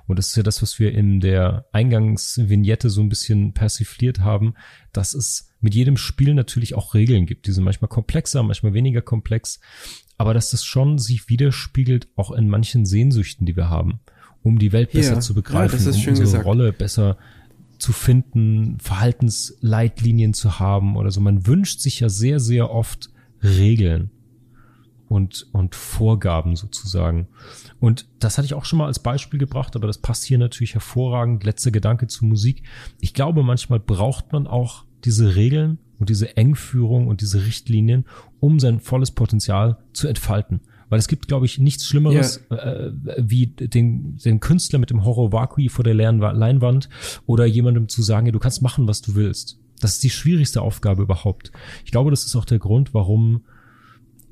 Und das ist ja das, was wir in der Eingangsvignette so ein bisschen persifliert haben, dass es mit jedem Spiel natürlich auch Regeln gibt. Die sind manchmal komplexer, manchmal weniger komplex aber dass das schon sich widerspiegelt auch in manchen Sehnsüchten, die wir haben, um die Welt besser ja, zu begreifen, ja, um unsere gesagt. Rolle besser zu finden, Verhaltensleitlinien zu haben oder so. Man wünscht sich ja sehr, sehr oft Regeln und, und Vorgaben sozusagen. Und das hatte ich auch schon mal als Beispiel gebracht, aber das passt hier natürlich hervorragend. Letzter Gedanke zu Musik. Ich glaube, manchmal braucht man auch diese Regeln, und diese Engführung und diese Richtlinien, um sein volles Potenzial zu entfalten. Weil es gibt, glaube ich, nichts Schlimmeres ja. äh, wie den, den Künstler mit dem Horror Vacui vor der leeren Leinwand oder jemandem zu sagen, ja, du kannst machen, was du willst. Das ist die schwierigste Aufgabe überhaupt. Ich glaube, das ist auch der Grund, warum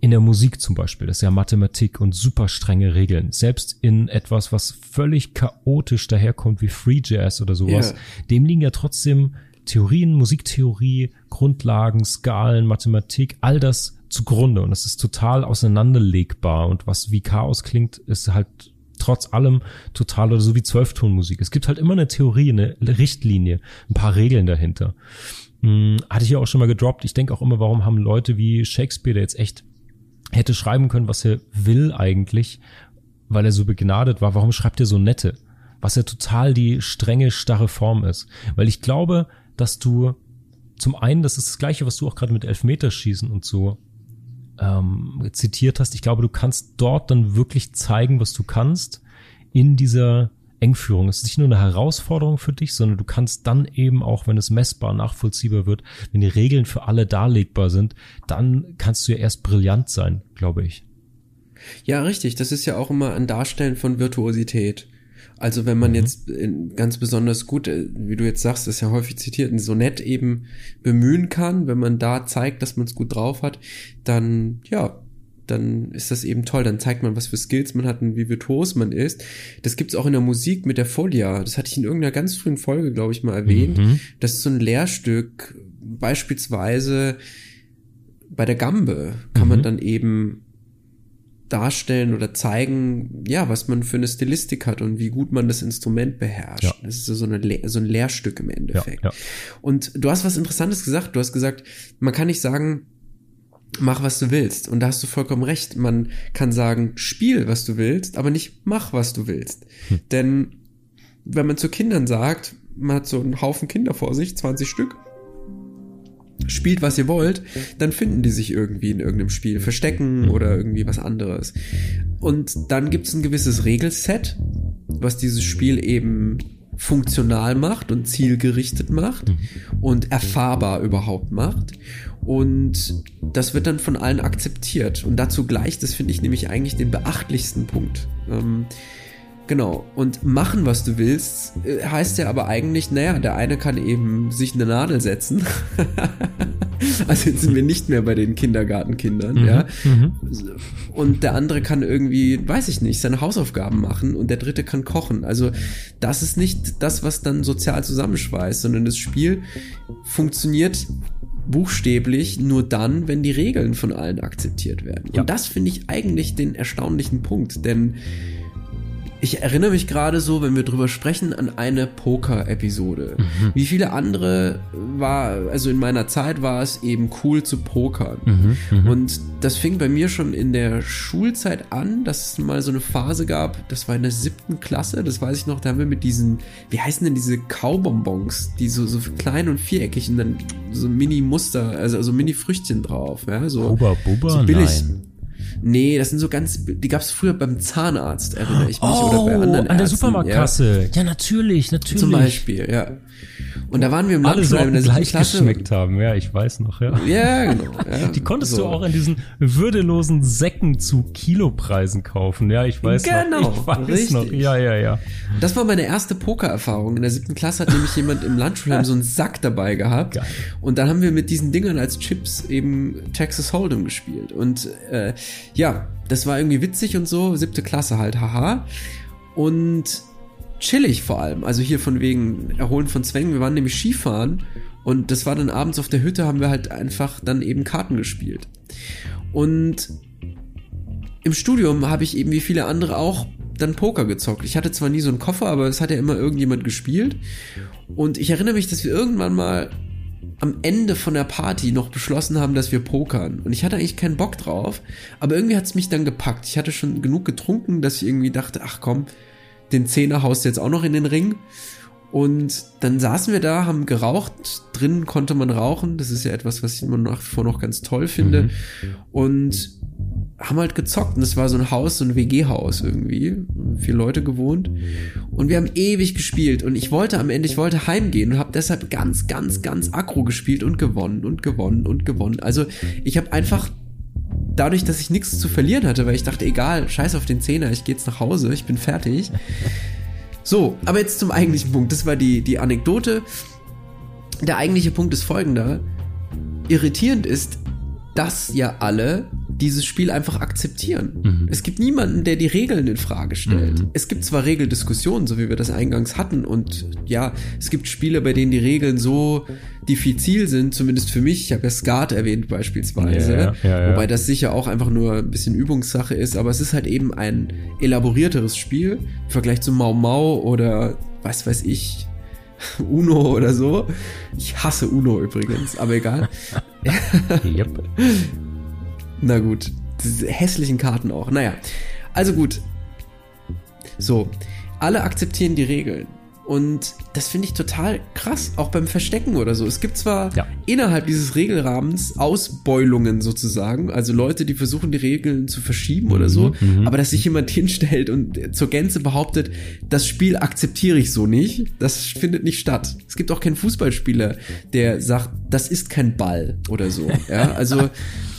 in der Musik zum Beispiel, das ist ja Mathematik und super strenge Regeln, selbst in etwas, was völlig chaotisch daherkommt wie Free Jazz oder sowas, yeah. dem liegen ja trotzdem Theorien, Musiktheorie, Grundlagen, Skalen, Mathematik, all das zugrunde und es ist total auseinanderlegbar und was wie Chaos klingt, ist halt trotz allem total oder so wie Zwölftonmusik. Es gibt halt immer eine Theorie, eine Richtlinie, ein paar Regeln dahinter. Hm, hatte ich ja auch schon mal gedroppt. Ich denke auch immer, warum haben Leute wie Shakespeare, der jetzt echt hätte schreiben können, was er will eigentlich, weil er so begnadet war, warum schreibt er so nette? Was ja total die strenge, starre Form ist. Weil ich glaube, dass du zum einen, das ist das gleiche, was du auch gerade mit Elfmeterschießen und so ähm, zitiert hast. Ich glaube, du kannst dort dann wirklich zeigen, was du kannst in dieser Engführung. Es ist nicht nur eine Herausforderung für dich, sondern du kannst dann eben auch, wenn es messbar, nachvollziehbar wird, wenn die Regeln für alle darlegbar sind, dann kannst du ja erst brillant sein, glaube ich. Ja, richtig. Das ist ja auch immer ein Darstellen von Virtuosität. Also wenn man mhm. jetzt ganz besonders gut, äh, wie du jetzt sagst, ist ja häufig zitiert, ein Sonett eben bemühen kann, wenn man da zeigt, dass man es gut drauf hat, dann ja, dann ist das eben toll. Dann zeigt man, was für Skills man hat und wie virtuos man ist. Das gibt's auch in der Musik mit der Folia. Das hatte ich in irgendeiner ganz frühen Folge, glaube ich, mal erwähnt. Mhm. Das ist so ein Lehrstück. Beispielsweise bei der Gambe kann mhm. man dann eben darstellen oder zeigen, ja, was man für eine Stilistik hat und wie gut man das Instrument beherrscht. Ja. Das ist so, eine, so ein Lehrstück im Endeffekt. Ja, ja. Und du hast was Interessantes gesagt. Du hast gesagt, man kann nicht sagen, mach, was du willst. Und da hast du vollkommen recht. Man kann sagen, spiel, was du willst, aber nicht mach, was du willst. Hm. Denn wenn man zu Kindern sagt, man hat so einen Haufen Kinder vor sich, 20 Stück, spielt, was ihr wollt, dann finden die sich irgendwie in irgendeinem Spiel, verstecken oder irgendwie was anderes. Und dann gibt es ein gewisses Regelset, was dieses Spiel eben funktional macht und zielgerichtet macht mhm. und erfahrbar überhaupt macht. Und das wird dann von allen akzeptiert. Und dazu gleicht das, finde ich, nämlich eigentlich den beachtlichsten Punkt. Ähm, Genau. Und machen, was du willst, äh, heißt ja aber eigentlich, naja, der eine kann eben sich eine Nadel setzen. also jetzt sind wir nicht mehr bei den Kindergartenkindern, mhm. ja. Mhm. Und der andere kann irgendwie, weiß ich nicht, seine Hausaufgaben machen und der dritte kann kochen. Also das ist nicht das, was dann sozial zusammenschweißt, sondern das Spiel funktioniert buchstäblich nur dann, wenn die Regeln von allen akzeptiert werden. Ja. Und das finde ich eigentlich den erstaunlichen Punkt, denn ich erinnere mich gerade so, wenn wir drüber sprechen, an eine Poker-Episode. Mhm. Wie viele andere war, also in meiner Zeit war es eben cool zu pokern. Mhm, mhm. Und das fing bei mir schon in der Schulzeit an, dass es mal so eine Phase gab, das war in der siebten Klasse, das weiß ich noch, da haben wir mit diesen, wie heißen denn diese Kaubonbons, die so, so klein und viereckig und dann so Mini-Muster, also, also Mini-Früchtchen drauf, ja, so. Buba, Buba, so billig. Nein. Nee, das sind so ganz, die gab's früher beim Zahnarzt, erinnere ich mich, oh, oder bei oh, anderen an der Supermarktkasse. Ja. ja, natürlich, natürlich. Zum Beispiel, ja. Und da waren wir im Alle sollten gleich Klasse. geschmeckt haben, ja, ich weiß noch, ja. Ja, genau. Ja, die konntest so. du auch in diesen würdelosen Säcken zu Kilopreisen kaufen, ja, ich weiß genau, noch. Ich weiß richtig. noch, ja, ja, ja. Das war meine erste Pokererfahrung. In der siebten Klasse hat nämlich jemand im Lunchroom so einen Sack dabei gehabt. Geil. Und dann haben wir mit diesen Dingern als Chips eben Texas Hold'em gespielt. Und äh, ja, das war irgendwie witzig und so, siebte Klasse halt, haha. Und chillig vor allem. Also hier von wegen Erholen von Zwängen. Wir waren nämlich Skifahren und das war dann abends auf der Hütte, haben wir halt einfach dann eben Karten gespielt. Und im Studium habe ich eben wie viele andere auch dann Poker gezockt. Ich hatte zwar nie so einen Koffer, aber es hat ja immer irgendjemand gespielt. Und ich erinnere mich, dass wir irgendwann mal am Ende von der Party noch beschlossen haben, dass wir pokern. Und ich hatte eigentlich keinen Bock drauf, aber irgendwie hat es mich dann gepackt. Ich hatte schon genug getrunken, dass ich irgendwie dachte, ach komm, den Zehner haust du jetzt auch noch in den Ring. Und dann saßen wir da, haben geraucht. Drinnen konnte man rauchen. Das ist ja etwas, was ich immer nach wie vor noch ganz toll finde. Mhm. Und haben halt gezockt. Und es war so ein Haus, so ein WG-Haus irgendwie. Vier Leute gewohnt. Und wir haben ewig gespielt. Und ich wollte am Ende, ich wollte heimgehen und habe deshalb ganz, ganz, ganz aggro gespielt und gewonnen und gewonnen und gewonnen. Also ich habe einfach dadurch, dass ich nichts zu verlieren hatte, weil ich dachte, egal, scheiß auf den Zehner, ich gehe jetzt nach Hause, ich bin fertig. So, aber jetzt zum eigentlichen Punkt. Das war die, die Anekdote. Der eigentliche Punkt ist folgender. Irritierend ist, dass ja alle dieses Spiel einfach akzeptieren. Mhm. Es gibt niemanden, der die Regeln in Frage stellt. Mhm. Es gibt zwar Regeldiskussionen, so wie wir das eingangs hatten, und ja, es gibt Spiele, bei denen die Regeln so diffizil sind, zumindest für mich. Ich habe ja Skat erwähnt beispielsweise, ja, ja, ja, wobei das sicher auch einfach nur ein bisschen Übungssache ist, aber es ist halt eben ein elaborierteres Spiel im Vergleich zu Mau Mau oder was weiß ich, Uno oder so. Ich hasse Uno übrigens, aber egal. yep. Na gut, diese hässlichen Karten auch. Naja, also gut. So, alle akzeptieren die Regeln. Und das finde ich total krass, auch beim Verstecken oder so. Es gibt zwar ja. innerhalb dieses Regelrahmens Ausbeulungen sozusagen, also Leute, die versuchen, die Regeln zu verschieben mhm, oder so, mhm, mhm. aber dass sich jemand hinstellt und zur Gänze behauptet, das Spiel akzeptiere ich so nicht, das findet nicht statt. Es gibt auch keinen Fußballspieler, der sagt, das ist kein Ball oder so. Ja, also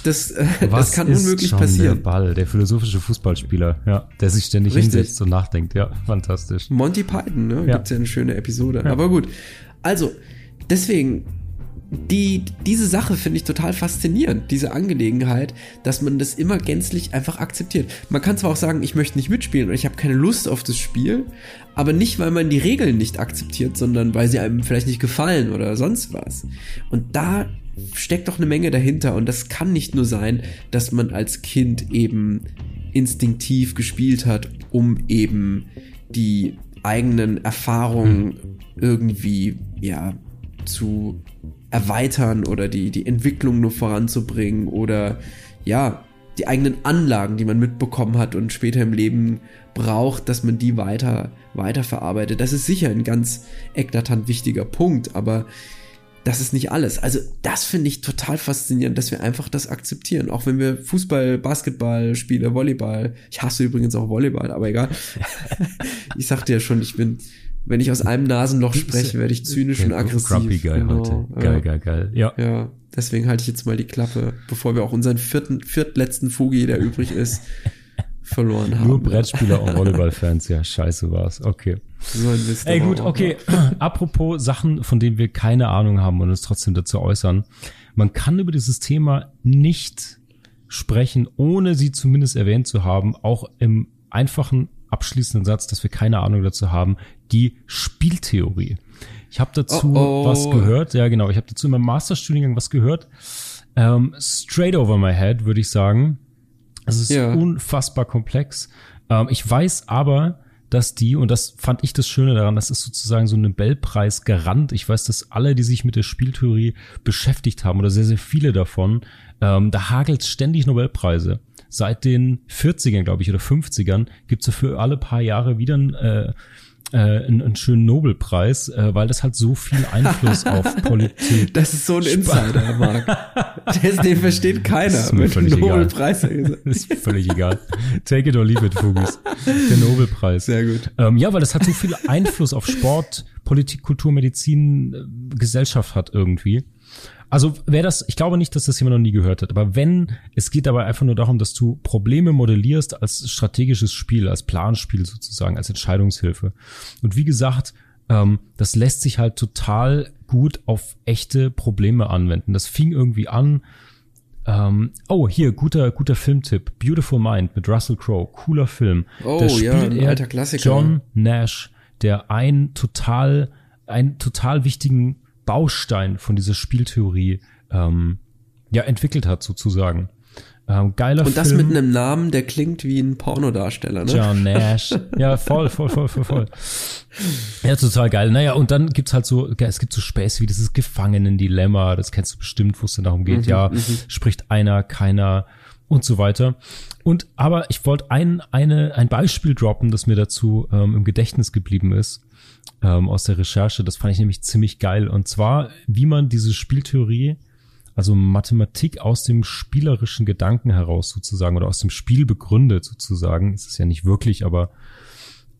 das, äh, das kann unmöglich passieren. Der Ball, der philosophische Fußballspieler, ja, der sich ständig Richtig. hinsetzt und nachdenkt. Ja, fantastisch. Monty Python, ne? Ja. Gibt's ja eine schöne Episode. Ja. Aber gut. Also, deswegen, die, diese Sache finde ich total faszinierend, diese Angelegenheit, dass man das immer gänzlich einfach akzeptiert. Man kann zwar auch sagen, ich möchte nicht mitspielen oder ich habe keine Lust auf das Spiel, aber nicht, weil man die Regeln nicht akzeptiert, sondern weil sie einem vielleicht nicht gefallen oder sonst was. Und da steckt doch eine Menge dahinter und das kann nicht nur sein, dass man als Kind eben instinktiv gespielt hat, um eben die eigenen Erfahrungen mhm. irgendwie, ja, zu erweitern oder die, die Entwicklung nur voranzubringen oder ja, die eigenen Anlagen, die man mitbekommen hat und später im Leben braucht, dass man die weiter, weiter verarbeitet. Das ist sicher ein ganz eklatant wichtiger Punkt, aber das ist nicht alles. Also das finde ich total faszinierend, dass wir einfach das akzeptieren. Auch wenn wir Fußball, Basketball, Spiele, Volleyball. Ich hasse übrigens auch Volleyball, aber egal. ich sagte ja schon, ich bin, wenn ich aus einem Nasenloch spreche, werde ich zynisch ja, und aggressiv. Grumpy geil genau. heute. Geil, geil, geil. Ja. Ja, deswegen halte ich jetzt mal die Klappe, bevor wir auch unseren vierten, viertletzten Fugi, der übrig ist, verloren haben. Nur Brettspieler und Volleyball-Fans, ja, scheiße war's. Okay. So ein Mist. Ey, gut, okay. Apropos Sachen, von denen wir keine Ahnung haben und uns trotzdem dazu äußern. Man kann über dieses Thema nicht sprechen, ohne sie zumindest erwähnt zu haben, auch im einfachen abschließenden Satz, dass wir keine Ahnung dazu haben, die Spieltheorie. Ich habe dazu oh, oh. was gehört, ja genau, ich habe dazu in meinem Masterstudiengang was gehört. Ähm, straight over my head, würde ich sagen. Es ist ja. unfassbar komplex. Ähm, ich weiß aber, dass die, und das fand ich das Schöne daran, das ist sozusagen so ein Nobelpreis garant. Ich weiß, dass alle, die sich mit der Spieltheorie beschäftigt haben, oder sehr, sehr viele davon, ähm, da hagelt ständig Nobelpreise. Seit den 40ern, glaube ich, oder 50ern gibt's dafür alle paar Jahre wieder ein äh, äh, einen, einen schönen Nobelpreis, äh, weil das halt so viel Einfluss auf Politik. Das ist so ein Insider, Marc. Das, den versteht keiner. Das ist mir völlig Nobelpreis egal. Ist völlig egal. Take it or leave it, Fugis. Der Nobelpreis. Sehr gut. Ähm, ja, weil das hat so viel Einfluss auf Sport, Politik, Kultur, Medizin, äh, Gesellschaft hat irgendwie. Also wer das, ich glaube nicht, dass das jemand noch nie gehört hat, aber wenn, es geht dabei einfach nur darum, dass du Probleme modellierst als strategisches Spiel, als Planspiel sozusagen, als Entscheidungshilfe. Und wie gesagt, ähm, das lässt sich halt total gut auf echte Probleme anwenden. Das fing irgendwie an. Ähm, oh, hier, guter, guter Filmtipp. Beautiful Mind mit Russell Crowe. Cooler Film. Oh, da spielt ja, ein alter Klassiker. John Nash, der ein total, einen total wichtigen Baustein von dieser Spieltheorie ähm, ja entwickelt hat sozusagen. Ähm, geiler Und das Film. mit einem Namen, der klingt wie ein Pornodarsteller, ne? John Nash. Ja, voll, voll, voll, voll, voll. Ja, total geil. Naja, und dann gibt's halt so, es gibt so Späße wie dieses Gefangenen-Dilemma, das kennst du bestimmt, wo es dann darum geht, mhm, ja, mhm. spricht einer, keiner und so weiter. Und aber ich wollte ein, eine, ein Beispiel droppen, das mir dazu ähm, im Gedächtnis geblieben ist ähm, aus der Recherche. Das fand ich nämlich ziemlich geil. Und zwar, wie man diese Spieltheorie, also Mathematik aus dem spielerischen Gedanken heraus sozusagen oder aus dem Spiel begründet sozusagen, ist es ja nicht wirklich, aber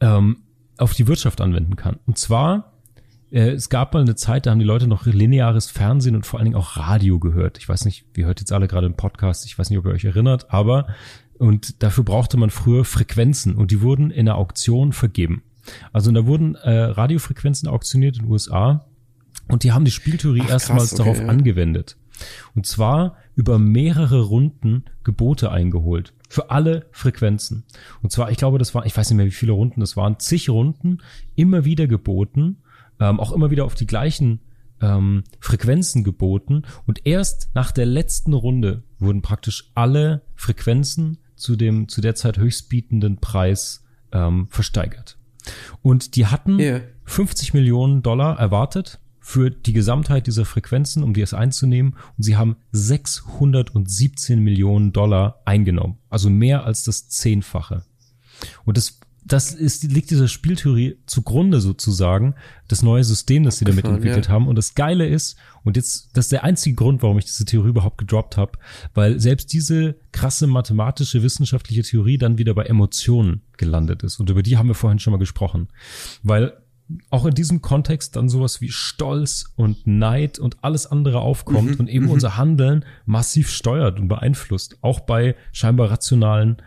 ähm, auf die Wirtschaft anwenden kann. Und zwar, äh, es gab mal eine Zeit, da haben die Leute noch lineares Fernsehen und vor allen Dingen auch Radio gehört. Ich weiß nicht, wir hört jetzt alle gerade einen Podcast, ich weiß nicht, ob ihr euch erinnert, aber und dafür brauchte man früher Frequenzen und die wurden in der Auktion vergeben. Also da wurden äh, Radiofrequenzen auktioniert in den USA und die haben die Spieltheorie Ach, erstmals okay, darauf ja. angewendet. Und zwar über mehrere Runden Gebote eingeholt. Für alle Frequenzen. Und zwar, ich glaube, das war, ich weiß nicht mehr, wie viele Runden das waren, zig Runden, immer wieder geboten, ähm, auch immer wieder auf die gleichen ähm, Frequenzen geboten. Und erst nach der letzten Runde wurden praktisch alle Frequenzen zu dem zu der Zeit höchstbietenden Preis ähm, versteigert. Und die hatten yeah. 50 Millionen Dollar erwartet für die Gesamtheit dieser Frequenzen, um die es einzunehmen. Und sie haben 617 Millionen Dollar eingenommen. Also mehr als das Zehnfache. Und das das ist, liegt dieser Spieltheorie zugrunde sozusagen, das neue System, das sie damit entwickelt ja. haben. Und das Geile ist, und jetzt, das ist der einzige Grund, warum ich diese Theorie überhaupt gedroppt habe, weil selbst diese krasse mathematische, wissenschaftliche Theorie dann wieder bei Emotionen gelandet ist. Und über die haben wir vorhin schon mal gesprochen. Weil auch in diesem Kontext dann sowas wie Stolz und Neid und alles andere aufkommt mhm, und eben mhm. unser Handeln massiv steuert und beeinflusst. Auch bei scheinbar rationalen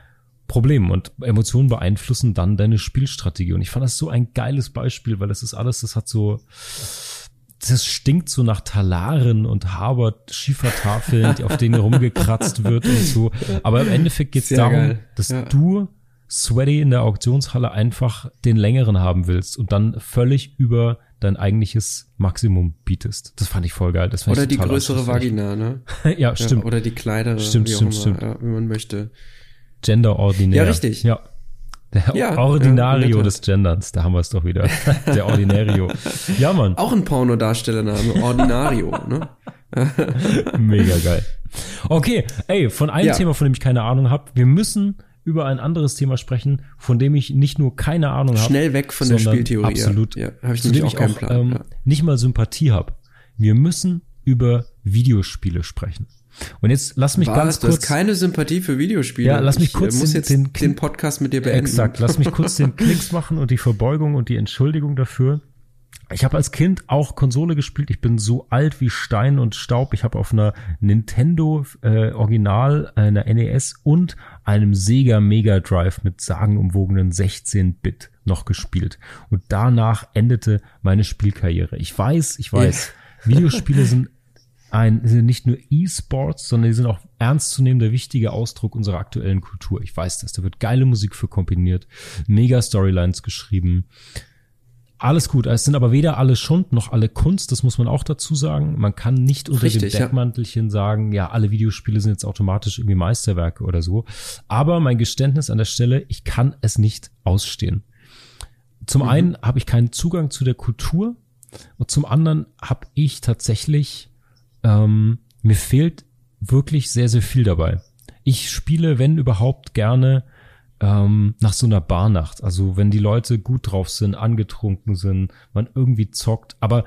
Problem und Emotionen beeinflussen dann deine Spielstrategie. Und ich fand das so ein geiles Beispiel, weil das ist alles, das hat so, das stinkt so nach Talaren und Harvard Schiefertafeln, auf denen rumgekratzt wird und so. Aber im Endeffekt geht es darum, geil. dass ja. du Sweaty in der Auktionshalle einfach den längeren haben willst und dann völlig über dein eigentliches Maximum bietest. Das fand ich voll geil. Das oder die größere Vagina, ne? ja, stimmt. Ja, oder die kleinere, stimmt, stimmt, stimmt. Ja, wie man möchte. Genderordinär. Ja, richtig. Ja. Der ja, Ordinario ja, des Genderns, da haben wir es doch wieder. Der Ordinario. Ja, Mann. Auch ein Pornodarstellername, Ordinario, ne? Mega geil. Okay, ey, von einem ja. Thema, von dem ich keine Ahnung habe, wir müssen über ein anderes Thema sprechen, von dem ich nicht nur keine Ahnung habe. Schnell weg von der Spieltheorie. Absolut. Ja, habe ich nämlich auch, keinen Plan. Ähm. Nicht mal Sympathie habe. Wir müssen über Videospiele sprechen. Und jetzt lass mich Was, ganz kurz. Du hast keine Sympathie für Videospiele. Ja, lass mich kurz ich, muss den, jetzt den, den Podcast mit dir beenden. Exakt. Lass mich kurz den Knicks machen und die Verbeugung und die Entschuldigung dafür. Ich habe als Kind auch Konsole gespielt. Ich bin so alt wie Stein und Staub. Ich habe auf einer Nintendo äh, Original, einer NES und einem Sega Mega Drive mit sagenumwogenen 16-Bit noch gespielt. Und danach endete meine Spielkarriere. Ich weiß, ich weiß, Videospiele sind ein, sind nicht nur E-Sports, sondern die sind auch ernstzunehmender wichtiger Ausdruck unserer aktuellen Kultur. Ich weiß das. Da wird geile Musik für kombiniert, mega Storylines geschrieben. Alles gut. Es sind aber weder alle Schund noch alle Kunst. Das muss man auch dazu sagen. Man kann nicht unter Richtig, dem Deckmantelchen ja. sagen, ja, alle Videospiele sind jetzt automatisch irgendwie Meisterwerke oder so. Aber mein Geständnis an der Stelle, ich kann es nicht ausstehen. Zum mhm. einen habe ich keinen Zugang zu der Kultur und zum anderen habe ich tatsächlich ähm, mir fehlt wirklich sehr, sehr viel dabei. Ich spiele, wenn überhaupt, gerne ähm, nach so einer Barnacht. Also wenn die Leute gut drauf sind, angetrunken sind, man irgendwie zockt. Aber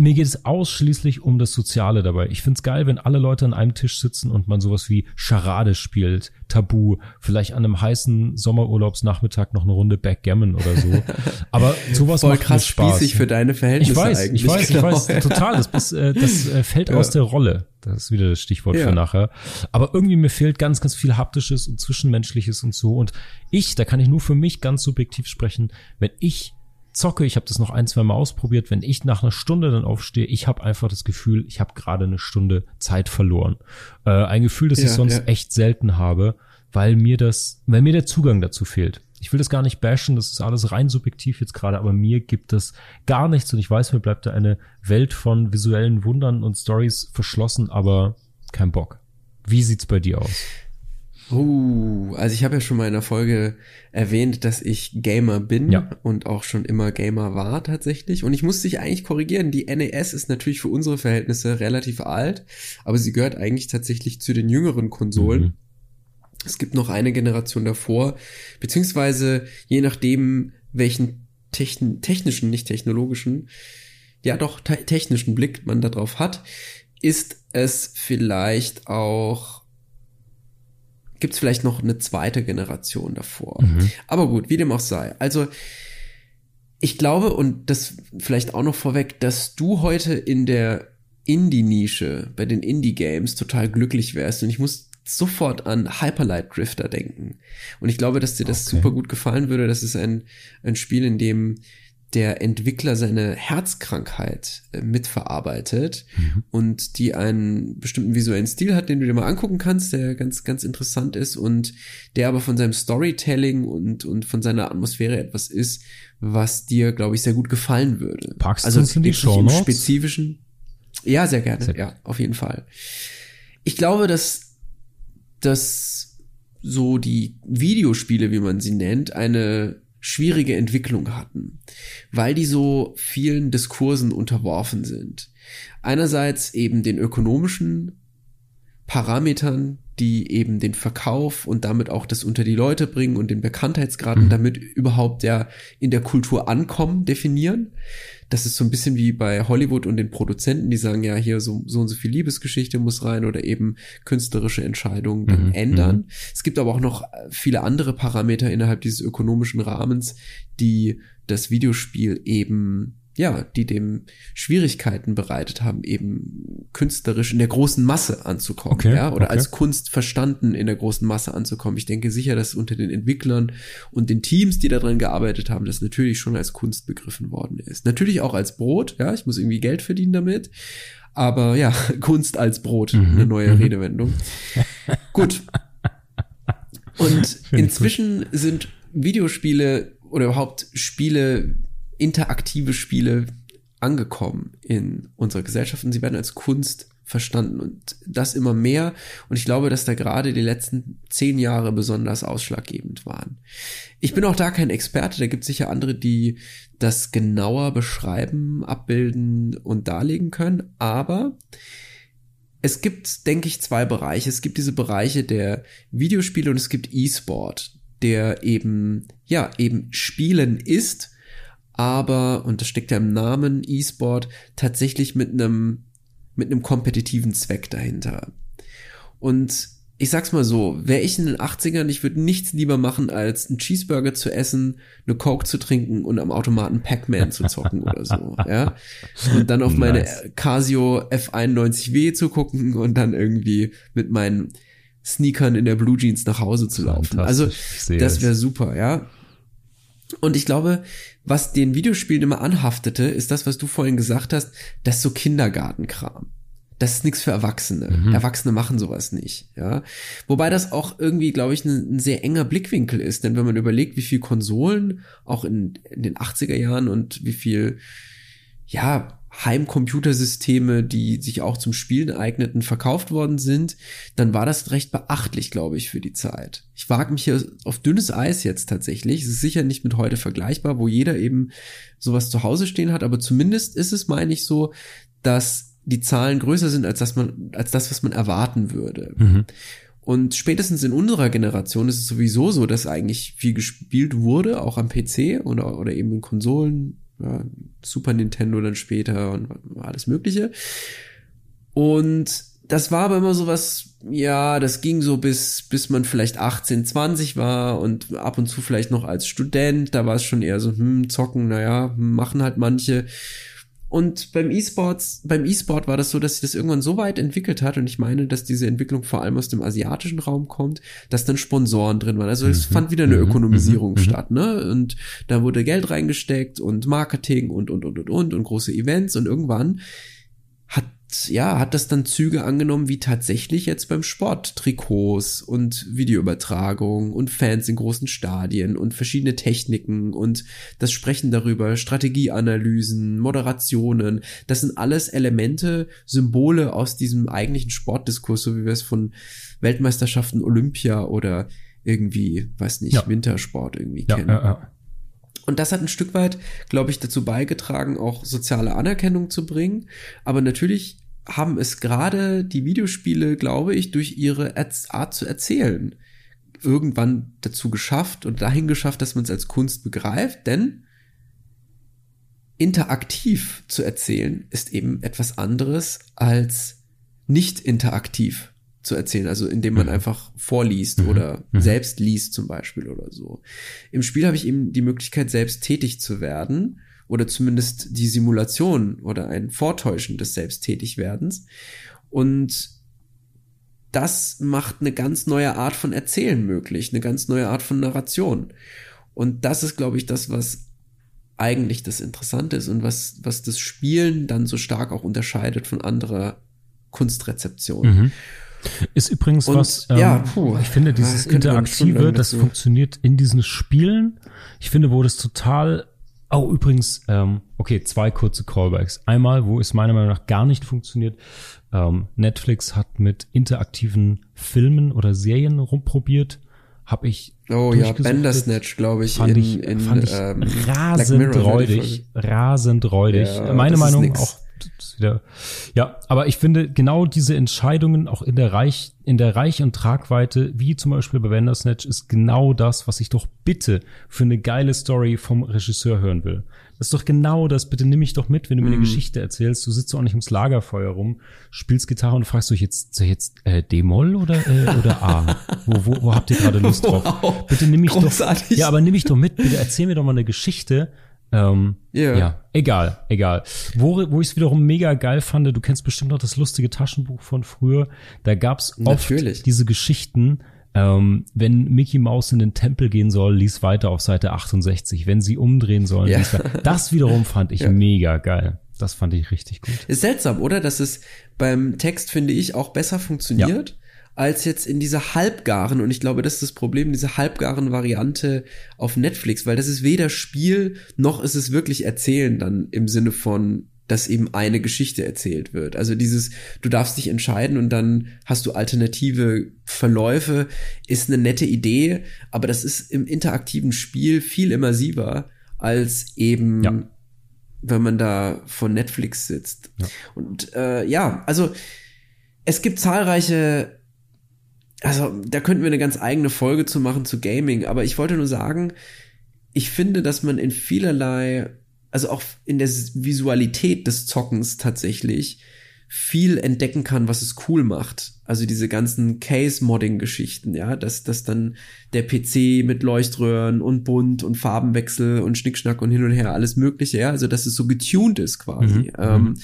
mir geht es ausschließlich um das Soziale dabei. Ich find's geil, wenn alle Leute an einem Tisch sitzen und man sowas wie Charade spielt, Tabu, vielleicht an einem heißen Sommerurlaubsnachmittag noch eine Runde Backgammon oder so. Aber sowas Voll macht krass mir Spaß. spießig für deine Verhältnisse ich weiß, eigentlich. Ich weiß, genau. ich weiß, total. Das, das, äh, das äh, fällt ja. aus der Rolle. Das ist wieder das Stichwort ja. für nachher. Aber irgendwie mir fehlt ganz, ganz viel Haptisches und Zwischenmenschliches und so. Und ich, da kann ich nur für mich ganz subjektiv sprechen, wenn ich zocke, ich habe das noch ein, zwei Mal ausprobiert, wenn ich nach einer Stunde dann aufstehe, ich habe einfach das Gefühl, ich habe gerade eine Stunde Zeit verloren. Äh, ein Gefühl, das ja, ich sonst ja. echt selten habe, weil mir das, weil mir der Zugang dazu fehlt. Ich will das gar nicht bashen, das ist alles rein subjektiv jetzt gerade, aber mir gibt es gar nichts und ich weiß, mir bleibt da eine Welt von visuellen Wundern und Stories verschlossen, aber kein Bock. Wie sieht's bei dir aus? Uh, also ich habe ja schon mal in der Folge erwähnt, dass ich Gamer bin ja. und auch schon immer Gamer war tatsächlich. Und ich muss dich eigentlich korrigieren. Die NES ist natürlich für unsere Verhältnisse relativ alt, aber sie gehört eigentlich tatsächlich zu den jüngeren Konsolen. Mhm. Es gibt noch eine Generation davor, beziehungsweise je nachdem, welchen techn technischen, nicht technologischen, ja doch te technischen Blick man darauf hat, ist es vielleicht auch gibt es vielleicht noch eine zweite Generation davor. Mhm. Aber gut, wie dem auch sei. Also ich glaube, und das vielleicht auch noch vorweg, dass du heute in der Indie-Nische, bei den Indie-Games total glücklich wärst. Und ich muss sofort an Hyperlight Drifter denken. Und ich glaube, dass dir das okay. super gut gefallen würde. Das ist ein, ein Spiel, in dem der Entwickler seine Herzkrankheit äh, mitverarbeitet mhm. und die einen bestimmten visuellen Stil hat, den du dir mal angucken kannst, der ganz, ganz interessant ist und der aber von seinem Storytelling und, und von seiner Atmosphäre etwas ist, was dir, glaube ich, sehr gut gefallen würde. Packst also du in die Show Notes? spezifischen. Ja, sehr gerne. Sehr ja, auf jeden Fall. Ich glaube, dass, dass so die Videospiele, wie man sie nennt, eine schwierige Entwicklung hatten, weil die so vielen Diskursen unterworfen sind. Einerseits eben den ökonomischen Parametern, die eben den Verkauf und damit auch das unter die Leute bringen und den Bekanntheitsgrad mhm. und damit überhaupt ja in der Kultur ankommen, definieren das ist so ein bisschen wie bei Hollywood und den Produzenten, die sagen ja hier so, so und so viel Liebesgeschichte muss rein oder eben künstlerische Entscheidungen dann mhm, ändern. Mhm. Es gibt aber auch noch viele andere Parameter innerhalb dieses ökonomischen Rahmens, die das Videospiel eben ja, die dem Schwierigkeiten bereitet haben, eben künstlerisch in der großen Masse anzukommen, okay, ja, oder okay. als Kunst verstanden in der großen Masse anzukommen. Ich denke sicher, dass unter den Entwicklern und den Teams, die daran gearbeitet haben, das natürlich schon als Kunst begriffen worden ist. Natürlich auch als Brot, ja, ich muss irgendwie Geld verdienen damit, aber ja, Kunst als Brot, mhm, eine neue mhm. Redewendung. Gut. Und inzwischen sind Videospiele oder überhaupt Spiele interaktive Spiele angekommen in unserer Gesellschaft und sie werden als Kunst verstanden und das immer mehr. Und ich glaube, dass da gerade die letzten zehn Jahre besonders ausschlaggebend waren. Ich bin auch da kein Experte, da gibt es sicher andere, die das genauer beschreiben, abbilden und darlegen können, aber es gibt, denke ich, zwei Bereiche. Es gibt diese Bereiche der Videospiele und es gibt E-Sport, der eben, ja, eben Spielen ist, aber, und das steckt ja im Namen E-Sport, tatsächlich mit einem, mit einem kompetitiven Zweck dahinter. Und ich sag's mal so, wäre ich in den 80ern, ich würde nichts lieber machen, als einen Cheeseburger zu essen, eine Coke zu trinken und am Automaten Pac-Man zu zocken oder so, ja. Und dann auf nice. meine Casio F91W zu gucken und dann irgendwie mit meinen Sneakern in der Blue Jeans nach Hause zu laufen. Also, das wäre super, ja. Und ich glaube, was den Videospielen immer anhaftete, ist das, was du vorhin gesagt hast, das ist so Kindergartenkram das ist nichts für Erwachsene. Mhm. Erwachsene machen sowas nicht, ja. Wobei das auch irgendwie, glaube ich, ein, ein, sehr enger Blickwinkel ist, denn wenn man überlegt, wie viel Konsolen auch in, in den 80er Jahren und wie viel, ja, Heimcomputersysteme, die sich auch zum Spielen eigneten, verkauft worden sind, dann war das recht beachtlich, glaube ich, für die Zeit. Ich wage mich hier auf dünnes Eis jetzt tatsächlich. Es ist sicher nicht mit heute vergleichbar, wo jeder eben sowas zu Hause stehen hat, aber zumindest ist es, meine ich, so, dass die Zahlen größer sind als das, man, als das was man erwarten würde. Mhm. Und spätestens in unserer Generation ist es sowieso so, dass eigentlich viel gespielt wurde, auch am PC oder, oder eben in Konsolen, ja, Super Nintendo dann später und alles Mögliche. Und das war aber immer so was, ja, das ging so bis, bis man vielleicht 18, 20 war und ab und zu vielleicht noch als Student, da war es schon eher so, hm, zocken, naja, machen halt manche. Und beim E-Sports, beim E-Sport war das so, dass sich das irgendwann so weit entwickelt hat und ich meine, dass diese Entwicklung vor allem aus dem asiatischen Raum kommt, dass dann Sponsoren drin waren. Also es mhm. fand wieder eine mhm. Ökonomisierung mhm. statt, ne? Und da wurde Geld reingesteckt und Marketing und und und und und und große Events und irgendwann ja, hat das dann Züge angenommen wie tatsächlich jetzt beim Sport. Trikots und Videoübertragung und Fans in großen Stadien und verschiedene Techniken und das Sprechen darüber, Strategieanalysen, Moderationen. Das sind alles Elemente, Symbole aus diesem eigentlichen Sportdiskurs, so wie wir es von Weltmeisterschaften, Olympia oder irgendwie, weiß nicht, ja. Wintersport irgendwie ja, kennen. Ja. Und das hat ein Stück weit, glaube ich, dazu beigetragen, auch soziale Anerkennung zu bringen. Aber natürlich haben es gerade die Videospiele, glaube ich, durch ihre Art zu erzählen, irgendwann dazu geschafft und dahin geschafft, dass man es als Kunst begreift, denn interaktiv zu erzählen ist eben etwas anderes als nicht interaktiv zu erzählen, also indem man mhm. einfach vorliest mhm. oder mhm. selbst liest zum Beispiel oder so. Im Spiel habe ich eben die Möglichkeit, selbst tätig zu werden oder zumindest die Simulation oder ein Vortäuschen des Selbsttätigwerdens. Und das macht eine ganz neue Art von Erzählen möglich, eine ganz neue Art von Narration. Und das ist, glaube ich, das, was eigentlich das Interessante ist und was, was das Spielen dann so stark auch unterscheidet von anderer Kunstrezeption. Mhm. Ist übrigens und, was, ähm, ja, puh, ich finde, dieses Interaktive, das funktioniert in diesen Spielen. Ich finde, wo das total Oh, übrigens, ähm, okay, zwei kurze Callbacks. Einmal, wo es meiner Meinung nach gar nicht funktioniert. Ähm, Netflix hat mit interaktiven Filmen oder Serien rumprobiert. Hab ich. Oh ja, Bandersnatch, glaube ich. Fand in, ich, in, fand ich ähm, rasend räudig. Rasend räudig. Ja, Meine Meinung auch wieder. Ja, aber ich finde genau diese Entscheidungen auch in der Reich, in der Reich und Tragweite, wie zum Beispiel bei Bandersnatch, ist genau das, was ich doch bitte für eine geile Story vom Regisseur hören will. Das ist doch genau das. Bitte nimm mich doch mit, wenn du mir eine mhm. Geschichte erzählst. Du sitzt auch nicht ums Lagerfeuer rum, spielst Gitarre und fragst dich jetzt, jetzt äh, D-Moll oder, äh, oder A? wo, wo, wo habt ihr gerade Lust drauf? Wow. Bitte nimm mich Großartig. doch. Ja, aber nimm mich doch mit. Bitte erzähl mir doch mal eine Geschichte ähm, yeah. Ja, egal, egal. Wo, wo ich es wiederum mega geil fand, du kennst bestimmt noch das lustige Taschenbuch von früher. Da gab's oft Natürlich. diese Geschichten, ähm, wenn Mickey Mouse in den Tempel gehen soll, lies weiter auf Seite 68. Wenn sie umdrehen sollen, ja. lies weiter. Das wiederum fand ich ja. mega geil. Das fand ich richtig gut. Ist seltsam, oder? Dass es beim Text, finde ich, auch besser funktioniert. Ja als jetzt in dieser halbgaren, und ich glaube, das ist das Problem, diese halbgaren Variante auf Netflix, weil das ist weder Spiel, noch ist es wirklich Erzählen dann im Sinne von, dass eben eine Geschichte erzählt wird. Also dieses, du darfst dich entscheiden und dann hast du alternative Verläufe, ist eine nette Idee, aber das ist im interaktiven Spiel viel immersiver als eben, ja. wenn man da vor Netflix sitzt. Ja. Und äh, ja, also es gibt zahlreiche, also da könnten wir eine ganz eigene Folge zu machen zu Gaming, aber ich wollte nur sagen, ich finde, dass man in vielerlei also auch in der Visualität des Zockens tatsächlich viel entdecken kann, was es cool macht. Also diese ganzen Case-Modding-Geschichten, ja, dass, dass dann der PC mit Leuchtröhren und bunt und Farbenwechsel und Schnickschnack und hin und her alles Mögliche, ja, also dass es so getuned ist quasi. Mhm. Ähm, mhm.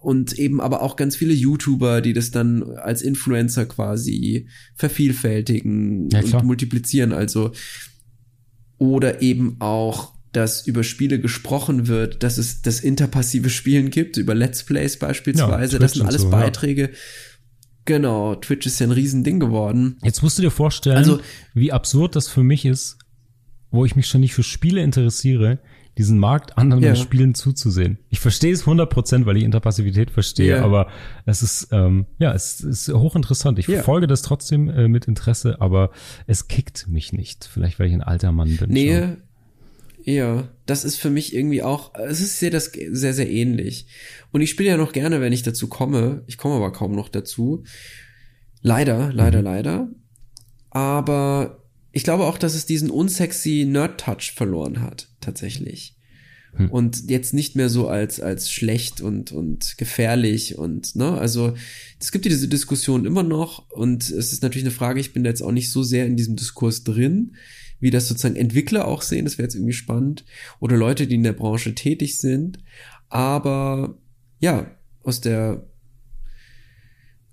Und eben aber auch ganz viele YouTuber, die das dann als Influencer quasi vervielfältigen ja, und multiplizieren, also oder eben auch dass über Spiele gesprochen wird, dass es das interpassive Spielen gibt, über Let's Plays beispielsweise. Ja, das sind alles so, Beiträge. Ja. Genau, Twitch ist ja ein Riesending geworden. Jetzt musst du dir vorstellen, also, wie absurd das für mich ist, wo ich mich schon nicht für Spiele interessiere, diesen Markt anderen ja. Spielen zuzusehen. Ich verstehe es 100%, weil ich Interpassivität verstehe, ja. aber es ist, ähm, ja, es ist hochinteressant. Ich ja. verfolge das trotzdem äh, mit Interesse, aber es kickt mich nicht. Vielleicht, weil ich ein alter Mann bin. Nee, schon. Ja, das ist für mich irgendwie auch, es ist sehr, das, sehr, sehr ähnlich. Und ich spiele ja noch gerne, wenn ich dazu komme. Ich komme aber kaum noch dazu. Leider, leider, mhm. leider. Aber ich glaube auch, dass es diesen unsexy Nerd-Touch verloren hat, tatsächlich. Hm. Und jetzt nicht mehr so als, als schlecht und, und gefährlich und, ne, also, es gibt diese Diskussion immer noch und es ist natürlich eine Frage, ich bin da jetzt auch nicht so sehr in diesem Diskurs drin wie das sozusagen Entwickler auch sehen, das wäre jetzt irgendwie spannend, oder Leute, die in der Branche tätig sind. Aber ja, aus der